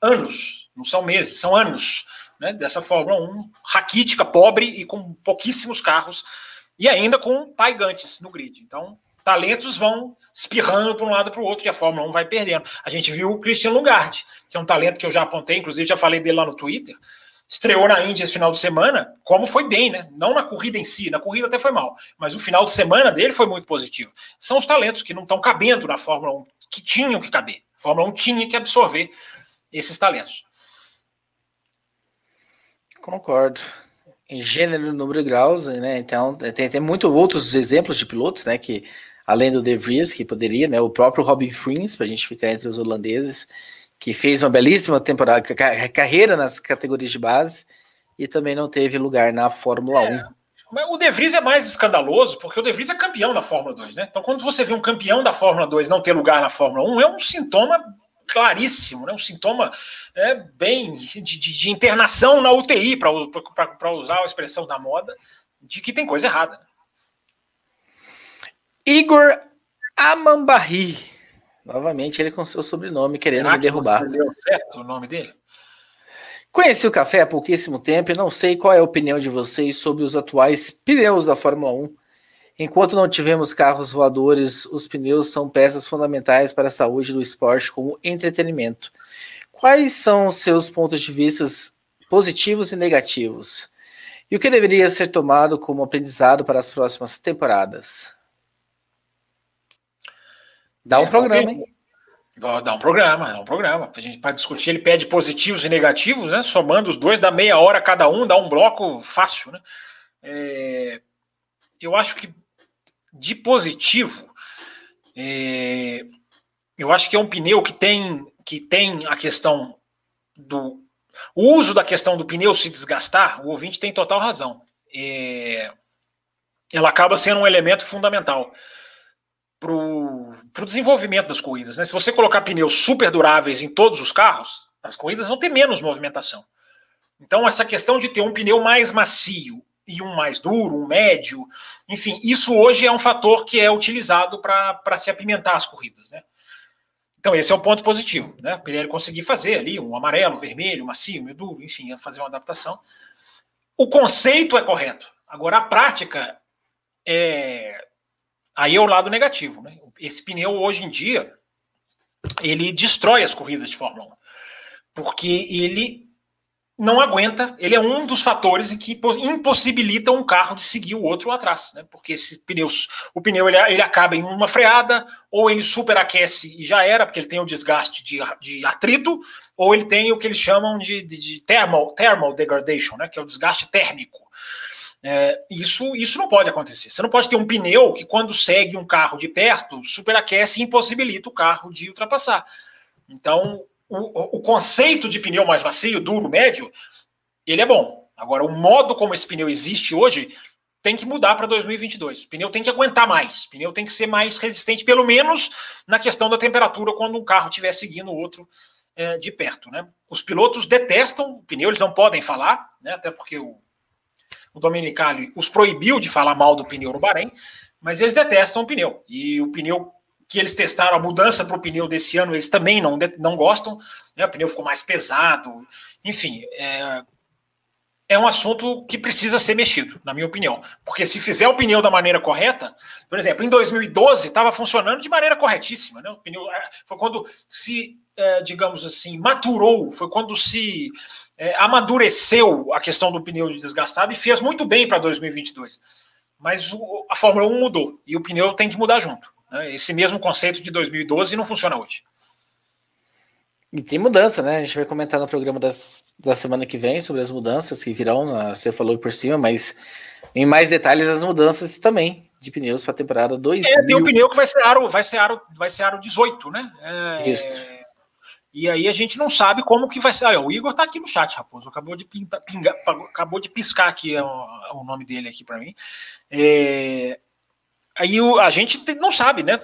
anos, não são meses, são anos, né, dessa Fórmula 1 raquítica, pobre e com pouquíssimos carros, e ainda com paigantes no grid. Então, talentos vão espirrando para um lado para o outro e a Fórmula 1 vai perdendo. A gente viu o Christian Lugard, que é um talento que eu já apontei, inclusive já falei dele lá no Twitter, estreou na Índia esse final de semana, como foi bem, né? Não na corrida em si, na corrida até foi mal, mas o final de semana dele foi muito positivo. São os talentos que não estão cabendo na Fórmula 1, que tinham que caber. A Fórmula 1 tinha que absorver esses talentos. Concordo. Em gênero, número e graus, né? Então, tem, tem muito outros exemplos de pilotos, né? Que além do De Vries, que poderia, né? O próprio Robin Frins, para a gente ficar entre os holandeses, que fez uma belíssima temporada, carreira nas categorias de base e também não teve lugar na Fórmula é. 1. Mas o De Vries é mais escandaloso, porque o De Vries é campeão da Fórmula 2, né? Então, quando você vê um campeão da Fórmula 2 não ter lugar na Fórmula 1, é um sintoma claríssimo, né? um sintoma é, bem de, de, de internação na UTI, para usar a expressão da moda, de que tem coisa errada. Igor Amambarri Novamente ele com seu sobrenome querendo Será me derrubar. Certo o nome dele? Conheci o café há pouquíssimo tempo e não sei qual é a opinião de vocês sobre os atuais pneus da Fórmula 1. Enquanto não tivemos carros voadores, os pneus são peças fundamentais para a saúde do esporte como entretenimento. Quais são os seus pontos de vista positivos e negativos? E o que deveria ser tomado como aprendizado para as próximas temporadas? Dá um é, programa, hein? Dá um programa, dá um programa. A gente para discutir, ele pede positivos e negativos, né? Somando os dois, dá meia hora cada um, dá um bloco fácil, né? É, eu acho que de positivo, é, eu acho que é um pneu que tem que tem a questão do o uso da questão do pneu se desgastar. O ouvinte tem total razão. É, ela acaba sendo um elemento fundamental para o desenvolvimento das corridas. Né? Se você colocar pneus super duráveis em todos os carros, as corridas vão ter menos movimentação. Então, essa questão de ter um pneu mais macio e um mais duro, um médio, enfim, isso hoje é um fator que é utilizado para se apimentar as corridas. Né? Então, esse é um ponto positivo. Né? Para ele conseguir fazer ali um amarelo, vermelho, macio, meio duro, enfim, fazer uma adaptação. O conceito é correto. Agora, a prática é, Aí é o lado negativo, né? Esse pneu hoje em dia ele destrói as corridas de Fórmula 1, porque ele não aguenta, ele é um dos fatores que impossibilita um carro de seguir o outro atrás, né? Porque esse pneu, o pneu ele, ele acaba em uma freada, ou ele superaquece e já era, porque ele tem o desgaste de, de atrito, ou ele tem o que eles chamam de, de, de thermal, thermal degradation, né? Que é o desgaste térmico. É, isso, isso não pode acontecer. Você não pode ter um pneu que, quando segue um carro de perto, superaquece e impossibilita o carro de ultrapassar. Então, o, o conceito de pneu mais macio, duro, médio, ele é bom. Agora, o modo como esse pneu existe hoje tem que mudar para 2022. O pneu tem que aguentar mais. O pneu tem que ser mais resistente, pelo menos na questão da temperatura, quando um carro estiver seguindo o outro é, de perto. Né? Os pilotos detestam o pneu, eles não podem falar, né? até porque o o Domenicali os proibiu de falar mal do pneu no Bahrein, mas eles detestam o pneu. E o pneu que eles testaram, a mudança para o pneu desse ano, eles também não, não gostam. Né? O pneu ficou mais pesado. Enfim, é, é um assunto que precisa ser mexido, na minha opinião. Porque se fizer o pneu da maneira correta, por exemplo, em 2012 estava funcionando de maneira corretíssima. Né? O pneu foi quando se, é, digamos assim, maturou, foi quando se é, amadureceu a questão do pneu desgastado e fez muito bem para 2022. Mas o, a Fórmula 1 mudou e o pneu tem que mudar junto. Né? Esse mesmo conceito de 2012 não funciona hoje. E tem mudança, né? A gente vai comentar no programa das, da semana que vem sobre as mudanças que virão. Você falou por cima, mas em mais detalhes as mudanças também de pneus para a temporada 2. É, tem um pneu que vai ser aro, vai ser aro, vai ser aro 18, né? É, Isso. E aí a gente não sabe como que vai ser. Olha, o Igor tá aqui no chat, Raposo. Acabou de, pingar, acabou de piscar aqui o, o nome dele aqui para mim. É, aí o, a gente não sabe, né?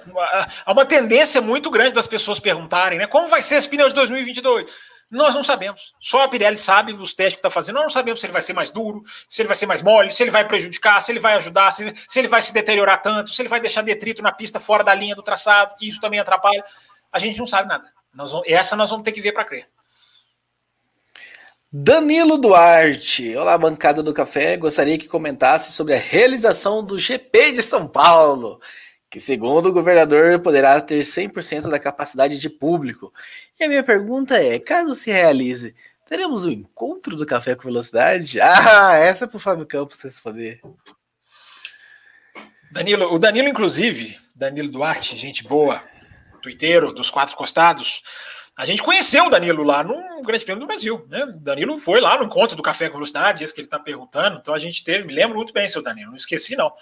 Há uma tendência muito grande das pessoas perguntarem, né? Como vai ser esse pneu de 2022? Nós não sabemos. Só a Pirelli sabe dos testes que está fazendo. Nós não sabemos se ele vai ser mais duro, se ele vai ser mais mole, se ele vai prejudicar, se ele vai ajudar, se, se ele vai se deteriorar tanto, se ele vai deixar detrito na pista fora da linha do traçado, que isso também atrapalha. A gente não sabe nada. Nós vamos, essa nós vamos ter que ver para crer. Danilo Duarte, olá bancada do café, gostaria que comentasse sobre a realização do GP de São Paulo, que segundo o governador poderá ter 100% da capacidade de público. E a minha pergunta é, caso se realize, teremos o um encontro do Café com Velocidade? Ah, essa é para o Fábio Campos responder. Danilo, o Danilo inclusive, Danilo Duarte, gente boa, tuiteiro dos quatro costados. A gente conheceu o Danilo lá no Grande Prêmio do Brasil. Né? O Danilo foi lá no encontro do Café com Velocidade, esse que ele está perguntando. Então a gente teve, me lembro muito bem, seu Danilo, não esqueci não.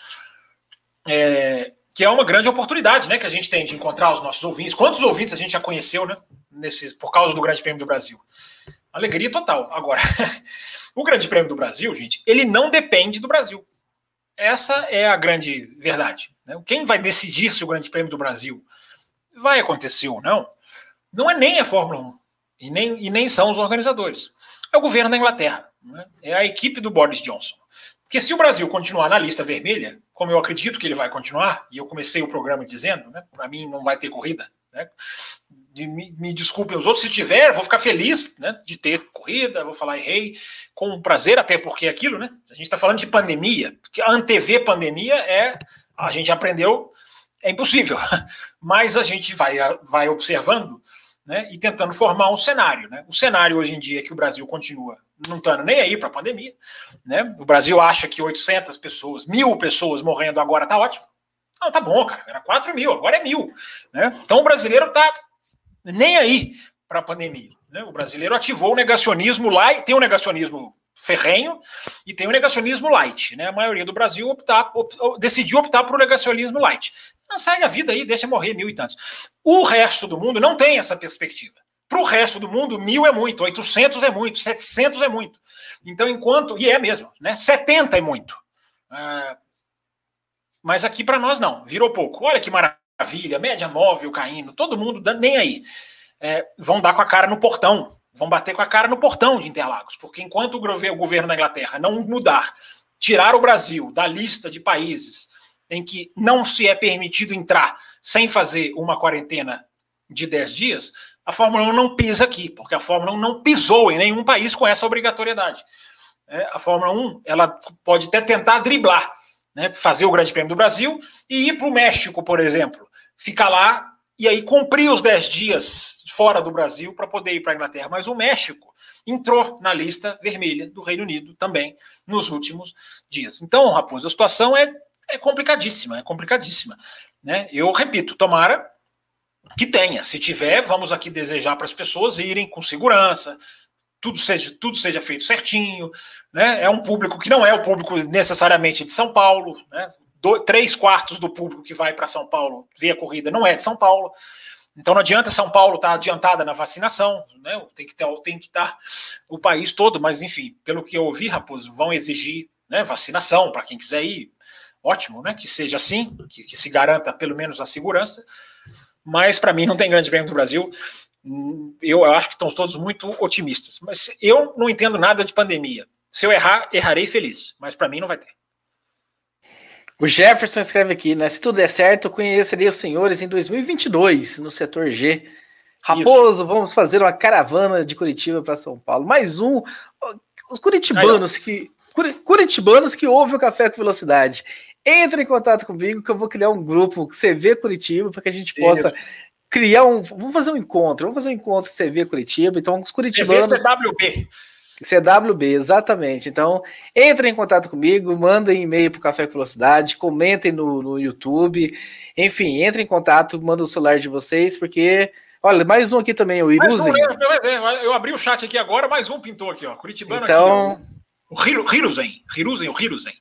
É, que é uma grande oportunidade né, que a gente tem de encontrar os nossos ouvintes. Quantos ouvintes a gente já conheceu né, nesse, por causa do Grande Prêmio do Brasil? Alegria total. Agora, o Grande Prêmio do Brasil, gente, ele não depende do Brasil. Essa é a grande verdade. Né? Quem vai decidir se o Grande Prêmio do Brasil vai acontecer ou não, não é nem a Fórmula 1 e nem, e nem são os organizadores. É o governo da Inglaterra, né? é a equipe do Boris Johnson. Porque se o Brasil continuar na lista vermelha, como eu acredito que ele vai continuar, e eu comecei o programa dizendo, né, para mim não vai ter corrida, né? Me, me desculpem os outros, se tiver, vou ficar feliz né, de ter corrida, vou falar errei, com prazer, até porque é aquilo, né? A gente está falando de pandemia, que a antever pandemia é, a gente aprendeu é impossível, mas a gente vai, vai observando né, e tentando formar um cenário. Né? O cenário hoje em dia é que o Brasil continua não estando nem aí para a pandemia. Né? O Brasil acha que 800 pessoas, mil pessoas morrendo agora está ótimo. Não, tá bom, cara, era 4 mil, agora é mil. Né? Então o brasileiro está nem aí para a pandemia. Né? O brasileiro ativou o negacionismo lá e tem o negacionismo ferrenho e tem o negacionismo light. Né? A maioria do Brasil optar, op, decidiu optar por o negacionismo light. Não, segue a vida aí, deixa morrer mil e tantos. O resto do mundo não tem essa perspectiva. Para o resto do mundo, mil é muito, 800 é muito, 700 é muito. Então, enquanto. E é mesmo, né? 70 é muito. Uh, mas aqui para nós não, virou pouco. Olha que maravilha, média móvel caindo, todo mundo dando nem aí. É, vão dar com a cara no portão, vão bater com a cara no portão de Interlagos, porque enquanto o governo da Inglaterra não mudar, tirar o Brasil da lista de países em que não se é permitido entrar sem fazer uma quarentena de 10 dias, a Fórmula 1 não pisa aqui, porque a Fórmula 1 não pisou em nenhum país com essa obrigatoriedade. É, a Fórmula 1 ela pode até tentar driblar, né, fazer o Grande Prêmio do Brasil e ir para o México, por exemplo, ficar lá e aí cumprir os 10 dias fora do Brasil para poder ir para a Inglaterra. Mas o México entrou na lista vermelha do Reino Unido também nos últimos dias. Então, Raposo, a situação é é complicadíssima, é complicadíssima. Né? Eu repito, tomara que tenha. Se tiver, vamos aqui desejar para as pessoas irem com segurança, tudo seja, tudo seja feito certinho. Né? É um público que não é o público necessariamente de São Paulo. Né? Do, três quartos do público que vai para São Paulo ver a corrida não é de São Paulo. Então não adianta São Paulo estar tá adiantada na vacinação, né? tem que estar o país todo, mas enfim, pelo que eu ouvi, Raposo, vão exigir né, vacinação para quem quiser ir, ótimo, né? Que seja assim, que, que se garanta pelo menos a segurança. Mas para mim não tem grande prêmio do Brasil. Eu acho que estão todos muito otimistas. Mas eu não entendo nada de pandemia. Se eu errar, errarei feliz. Mas para mim não vai ter. O Jefferson escreve aqui, né? Se tudo der certo, eu conhecerei os senhores em 2022 no setor G. Raposo, Isso. vamos fazer uma caravana de Curitiba para São Paulo. Mais um. Os curitibanos Aí, que curitibanos que ouvem o Café com Velocidade. Entre em contato comigo que eu vou criar um grupo CV Curitiba para que a gente possa Isso. criar um. Vamos fazer um encontro, vamos fazer um encontro CV Curitiba. Então, os curitibanos. CVCWB. CWB, exatamente. Então, entrem em contato comigo, mandem e-mail para Café com Velocidade, comentem no, no YouTube. Enfim, entrem em contato, mandem o celular de vocês, porque. Olha, mais um aqui também, o Iruzen. Um, eu abri o chat aqui agora, mais um pintou aqui, ó. Curitibano então... aqui. Ó. O Hiruzen. Hiruzen, o Hiruzen.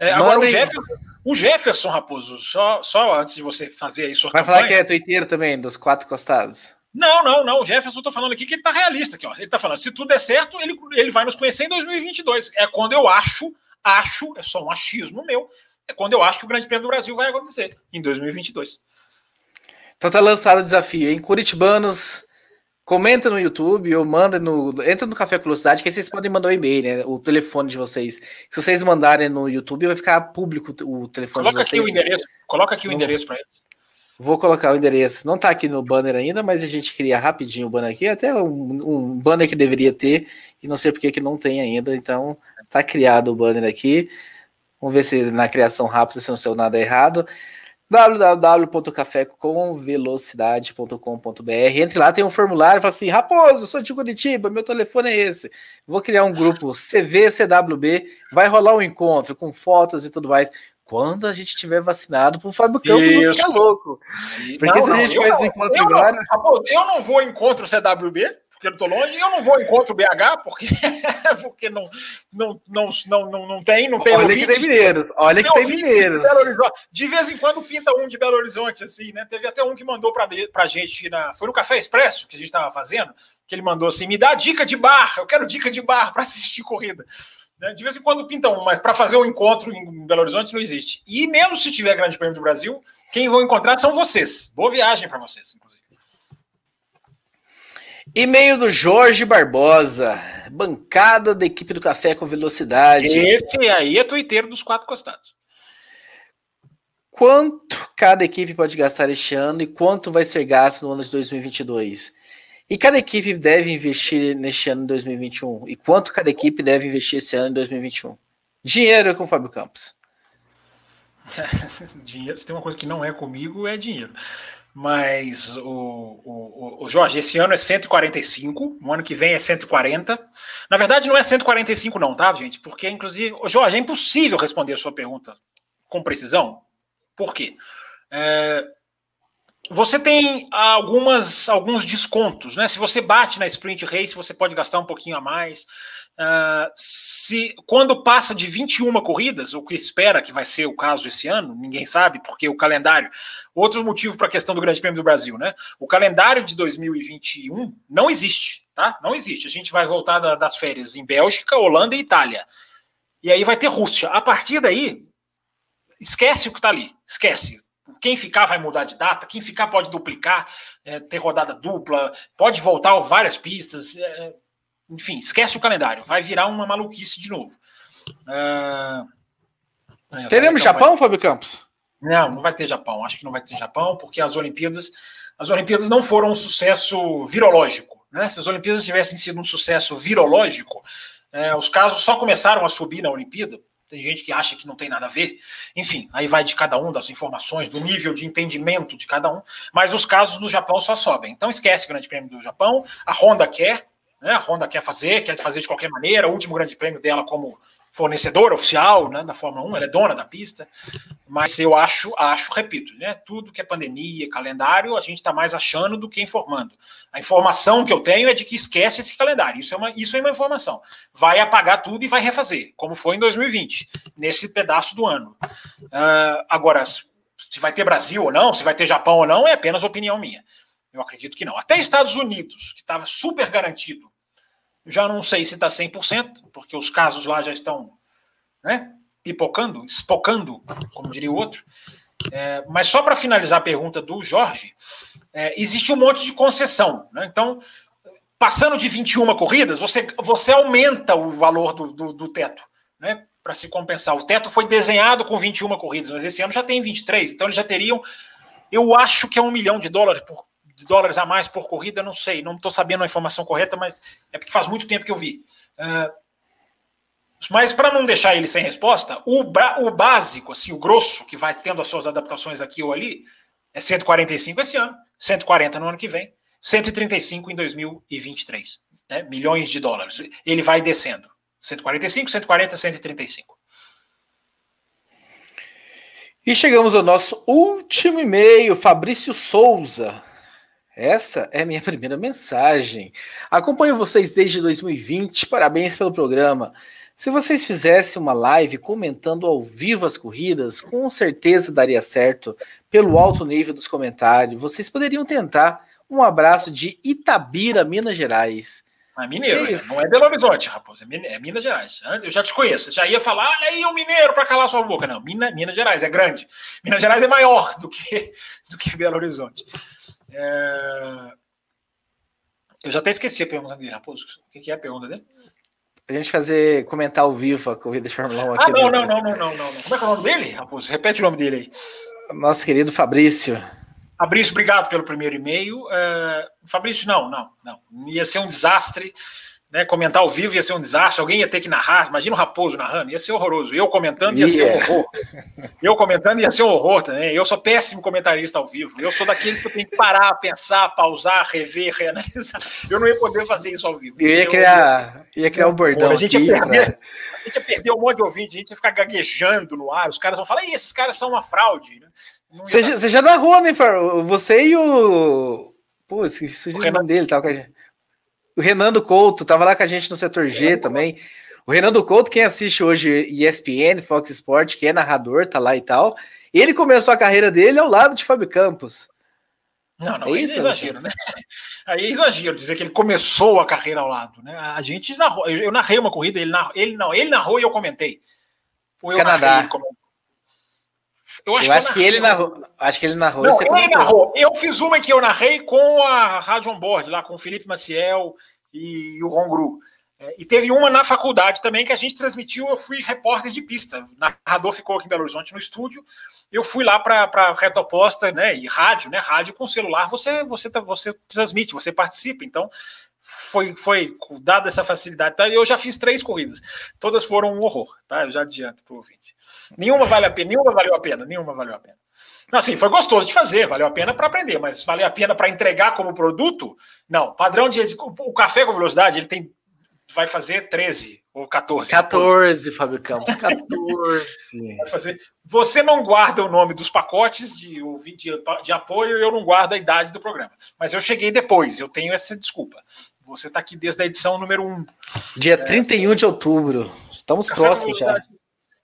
É, agora, o Jefferson, o Jefferson, Raposo, só, só antes de você fazer aí sua Vai campanha, falar que é twitteiro também, dos quatro costados. Não, não, não. O Jefferson, tô falando aqui que ele tá realista aqui, ó. Ele tá falando, se tudo der certo, ele, ele vai nos conhecer em 2022. É quando eu acho, acho, é só um achismo meu, é quando eu acho que o Grande Prêmio do Brasil vai acontecer, em 2022. Então tá lançado o desafio, hein? Curitibanos, comenta no YouTube ou manda no. Entra no Café Velocidade, que aí vocês podem mandar o um e-mail, né? O telefone de vocês. Se vocês mandarem no YouTube, vai ficar público o telefone coloca de vocês. Aqui o endereço, coloca aqui o endereço para eles. Vou colocar o endereço. Não está aqui no banner ainda, mas a gente cria rapidinho o banner aqui. Até um, um banner que deveria ter, e não sei porque que não tem ainda. Então, está criado o banner aqui. Vamos ver se na criação rápida se não saiu nada errado www.cafécomvelocidade.com.br. Entre lá, tem um formulário, fala assim: Raposo, sou de Curitiba, meu telefone é esse. Vou criar um grupo CVCWB, vai rolar um encontro com fotos e tudo mais. Quando a gente tiver vacinado, pro Fábio Campos Isso. não ficar louco. Porque não, se a gente faz encontro agora. Não, eu não vou encontro CWB, porque eu estou longe, e eu não vou encontro BH, porque, porque não, não, não, não, não, não tem, não tem Olha ouvinte, que tem mineiros, olha que tem mineiros. De, de, vez em quando pinta um de Belo Horizonte, assim, né? Teve até um que mandou para a gente, na, foi no Café Expresso, que a gente estava fazendo, que ele mandou assim, me dá dica de bar, eu quero dica de bar para assistir corrida. Né? De vez em quando pinta um, mas para fazer um encontro em Belo Horizonte não existe. E mesmo se tiver Grande Prêmio do Brasil, quem vão encontrar são vocês. Boa viagem para vocês, inclusive. E-mail do Jorge Barbosa, bancada da equipe do Café com Velocidade. Esse aí é tuiteiro dos quatro costados. Quanto cada equipe pode gastar este ano e quanto vai ser gasto no ano de 2022? E cada equipe deve investir neste ano de 2021? E quanto cada equipe deve investir esse ano em 2021? Dinheiro com o Fábio Campos. dinheiro, se tem uma coisa que não é comigo, é dinheiro. Mas o, o, o, Jorge, esse ano é 145, no ano que vem é 140. Na verdade, não é 145, não, tá, gente? Porque, inclusive, Jorge, é impossível responder a sua pergunta com precisão. Por quê? É, você tem algumas, alguns descontos, né? Se você bate na sprint race, você pode gastar um pouquinho a mais. Uh, se quando passa de 21 corridas, o que espera que vai ser o caso esse ano, ninguém sabe, porque o calendário. Outro motivo para a questão do Grande Prêmio do Brasil, né? O calendário de 2021 não existe, tá? Não existe. A gente vai voltar da, das férias em Bélgica, Holanda e Itália. E aí vai ter Rússia. A partir daí, esquece o que está ali. Esquece quem ficar vai mudar de data, quem ficar pode duplicar, é, ter rodada dupla, pode voltar várias pistas. É, enfim, esquece o calendário, vai virar uma maluquice de novo. Uh, Teremos Japão, vai... Fábio Campos? Não, não vai ter Japão. Acho que não vai ter Japão, porque as Olimpíadas, as Olimpíadas não foram um sucesso virológico. Né? Se as Olimpíadas tivessem sido um sucesso virológico, é, os casos só começaram a subir na Olimpíada tem gente que acha que não tem nada a ver. Enfim, aí vai de cada um, das informações, do nível de entendimento de cada um. Mas os casos do Japão só sobem. Então esquece o Grande Prêmio do Japão. A Honda quer, né? A Honda quer fazer, quer fazer de qualquer maneira. O último Grande Prêmio dela como fornecedora oficial né, da Fórmula 1, ela é dona da pista, mas eu acho, acho, repito, né, tudo que é pandemia, calendário, a gente está mais achando do que informando. A informação que eu tenho é de que esquece esse calendário, isso é uma, isso é uma informação. Vai apagar tudo e vai refazer, como foi em 2020, nesse pedaço do ano. Uh, agora, se vai ter Brasil ou não, se vai ter Japão ou não, é apenas opinião minha. Eu acredito que não. Até Estados Unidos, que estava super garantido já não sei se está 100%, porque os casos lá já estão né, pipocando, espocando, como diria o outro. É, mas só para finalizar a pergunta do Jorge, é, existe um monte de concessão. Né? Então, passando de 21 corridas, você, você aumenta o valor do, do, do teto, né? Para se compensar. O teto foi desenhado com 21 corridas, mas esse ano já tem 23, então eles já teriam. Eu acho que é um milhão de dólares por, de dólares a mais por corrida, não sei, não estou sabendo a informação correta, mas é porque faz muito tempo que eu vi. Uh, mas para não deixar ele sem resposta, o, o básico, assim, o grosso, que vai tendo as suas adaptações aqui ou ali, é 145 esse ano, 140 no ano que vem, 135 em 2023. né, milhões de dólares. Ele vai descendo. 145, 140, 135. E chegamos ao nosso último e-mail, Fabrício Souza. Essa é a minha primeira mensagem. Acompanho vocês desde 2020, parabéns pelo programa. Se vocês fizessem uma live comentando ao vivo as corridas, com certeza daria certo pelo alto nível dos comentários. Vocês poderiam tentar. Um abraço de Itabira, Minas Gerais. É mineiro, né? não é Belo Horizonte, raposa, é Minas Gerais. Eu já te conheço, já ia falar, olha aí o mineiro para calar sua boca. Não, Minas, Minas Gerais é grande. Minas Gerais é maior do que, do que Belo Horizonte. É... Eu já até esqueci a pergunta dele, Raposo. O que é a pergunta dele? A gente fazer, comentar ao vivo a corrida de Fórmula 1 aqui. Ah, não, não, não, não, não, não. Como é que é o nome dele, Raposo? Repete o nome dele aí. Nosso querido Fabrício. Fabrício, obrigado pelo primeiro e-mail. Uh, Fabrício, não, não, não. Ia ser um desastre né, comentar ao vivo ia ser um desastre, alguém ia ter que narrar. Imagina o Raposo narrando, ia ser horroroso. Eu comentando ia yeah. ser um horror. Eu comentando ia ser um horror também. Eu sou péssimo comentarista ao vivo. Eu sou daqueles que eu tenho que parar, pensar, pausar, rever, reanalisar. Eu não ia poder fazer isso ao vivo. Eu ia criar, ia criar um bordão. A gente, aqui, ia perder, a gente ia perder um monte de ouvinte, a gente ia ficar gaguejando no ar. Os caras vão falar, esses caras são uma fraude. Né? Você, já, você já narrou, né, Você e o. Pô, esqueci o nome dele, tal, com a gente. O Renando Couto estava lá com a gente no setor G também. O Renando Couto, quem assiste hoje ESPN, Fox Sport, que é narrador, tá lá e tal. Ele começou a carreira dele ao lado de Fábio Campos. Não, não, é isso, é exagero, né? Aí é exagero dizer que ele começou a carreira ao lado, né? A gente narrou, eu narrei uma corrida, ele narrou, ele não, ele narrou e eu comentei. Foi eu Canadá. Narrei, eu acho, eu acho que, ele narrou. Acho que ele narrou. Não, ele narrou. Eu fiz uma que eu narrei com a Rádio On Board, lá com o Felipe Maciel e, o Ron Gru. É, e teve uma na faculdade também que a gente transmitiu. Eu fui repórter de pista. O narrador ficou aqui em Belo Horizonte no estúdio. Eu fui lá para a reta oposta, né? E rádio, né? Rádio com celular, você, você, você transmite, você participa. Então, foi, foi dada essa facilidade. Tá? Eu já fiz três corridas. Todas foram um horror, tá? Eu já adianto para o ouvinte. Nenhuma vale a pena, nenhuma valeu a pena, nenhuma valeu a pena. Não, assim, foi gostoso de fazer, valeu a pena para aprender, mas valeu a pena para entregar como produto? Não. Padrão de o café com velocidade, ele tem vai fazer 13 ou 14. 14, Fábio Campos, 14. vai fazer. Você não guarda o nome dos pacotes de, de, de apoio, eu não guardo a idade do programa. Mas eu cheguei depois, eu tenho essa desculpa. Você está aqui desde a edição número 1. Dia é, 31 de outubro. Estamos próximos já.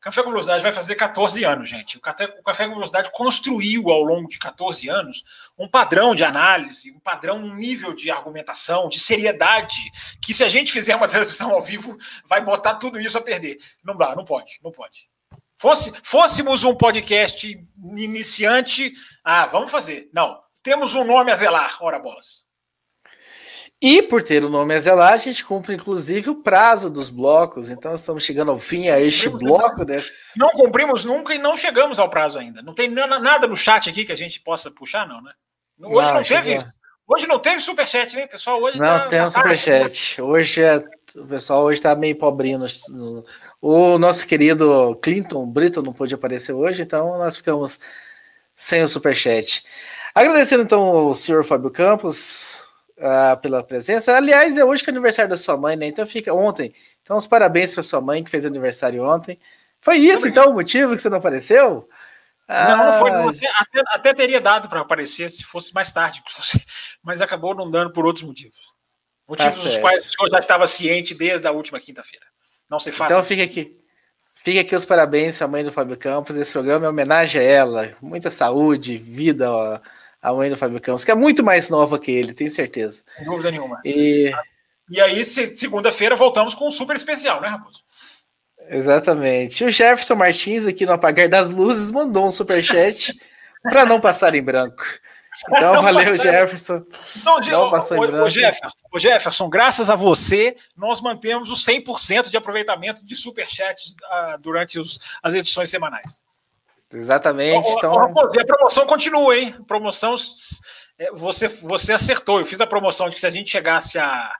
Café com Velocidade vai fazer 14 anos, gente. O Café, o Café com Velocidade construiu ao longo de 14 anos um padrão de análise, um padrão, um nível de argumentação, de seriedade, que se a gente fizer uma transmissão ao vivo, vai botar tudo isso a perder. Não dá, não pode, não pode. Fosse, fôssemos um podcast iniciante, ah, vamos fazer. Não, temos um nome a zelar, ora bolas. E por ter o nome Azelar, a gente cumpre inclusive o prazo dos blocos, então estamos chegando ao fim a este bloco. Desse... Não cumprimos nunca e não chegamos ao prazo ainda. Não tem nada no chat aqui que a gente possa puxar, não, né? Hoje não, não teve isso. Hoje não teve superchat, né, pessoal? Hoje não tá, tem um superchat. Hoje é, o pessoal hoje está meio pobrinho. No, o nosso querido Clinton Brito não pôde aparecer hoje, então nós ficamos sem o superchat. Agradecendo então ao senhor Fábio Campos, uh, pela presença. Aliás, é hoje que é aniversário da sua mãe, né? Então fica ontem. Então, os parabéns para sua mãe que fez aniversário ontem. Foi isso, então, o motivo que você não apareceu? Ah, não, não foi. Até, até teria dado para aparecer se fosse mais tarde, mas acabou não dando por outros motivos. Motivos tá dos quais senhor já estava ciente desde a última quinta-feira. Não se faça. Então fica aqui. Fica aqui os parabéns à mãe do Fábio Campos. Esse programa é homenagem a ela. Muita saúde, vida, ó, a mãe do Fábio Campos, que é muito mais nova que ele, tenho certeza. Sem dúvida nenhuma. E, e aí, segunda-feira, voltamos com um super especial, né, Raposo? Exatamente. O Jefferson Martins, aqui no Apagar das Luzes, mandou um superchat para não passar em branco. Então, não valeu, Jefferson. Não, não passou o, em branco. O Jefferson, o Jefferson, graças a você, nós mantemos o 100% de aproveitamento de superchats uh, durante os, as edições semanais. Exatamente. então... e a promoção continua, hein? Promoção. É, você, você acertou. Eu fiz a promoção de que se a gente chegasse a.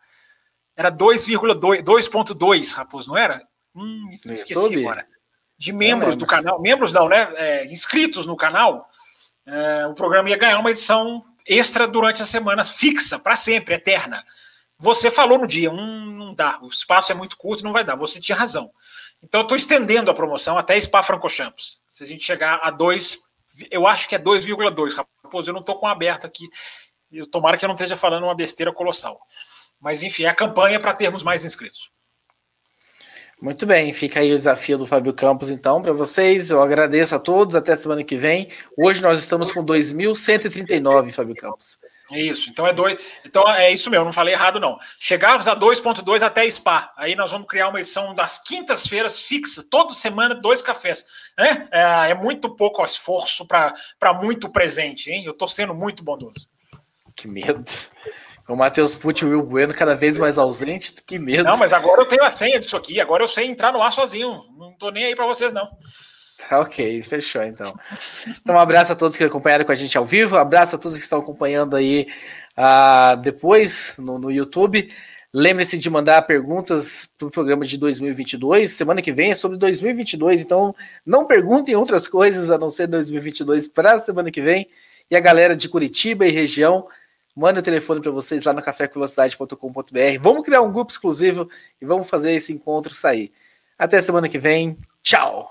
Era 2,2, Raposo, não era? Hum, isso esqueci YouTube? agora. De membros do canal. Membros não, né? É, inscritos no canal. É, o programa ia ganhar uma edição extra durante as semanas, fixa, para sempre, eterna. Você falou no dia, um, não dá, o espaço é muito curto, não vai dar. Você tinha razão. Então eu estou estendendo a promoção até Spa-Francorchamps. Se a gente chegar a 2, eu acho que é 2,2, Raposo, eu não estou com aberto aqui. Eu, tomara que eu não esteja falando uma besteira colossal. Mas enfim, é a campanha para termos mais inscritos. Muito bem, fica aí o desafio do Fábio Campos, então, para vocês. Eu agradeço a todos, até semana que vem. Hoje nós estamos com 2.139, Fábio Campos. Isso, então é dois. Então é isso mesmo, não falei errado, não. Chegamos a 2.2 até Spa. Aí nós vamos criar uma edição das quintas-feiras fixa, toda semana, dois cafés. É, é, é muito pouco esforço para muito presente, hein? Eu estou sendo muito bondoso. Que medo. O Matheus Pucci e o Will Bueno cada vez mais ausente, que medo. Não, mas agora eu tenho a senha disso aqui, agora eu sei entrar no ar sozinho. Não tô nem aí para vocês, não. Tá ok, fechou então. Então, um abraço a todos que acompanharam com a gente ao vivo, abraço a todos que estão acompanhando aí uh, depois no, no YouTube. Lembre-se de mandar perguntas para o programa de 2022. Semana que vem é sobre 2022, então não perguntem outras coisas a não ser 2022 para a semana que vem. E a galera de Curitiba e região, Manda o telefone para vocês lá no cafévelocidade.com.br. Vamos criar um grupo exclusivo e vamos fazer esse encontro sair. Até semana que vem. Tchau.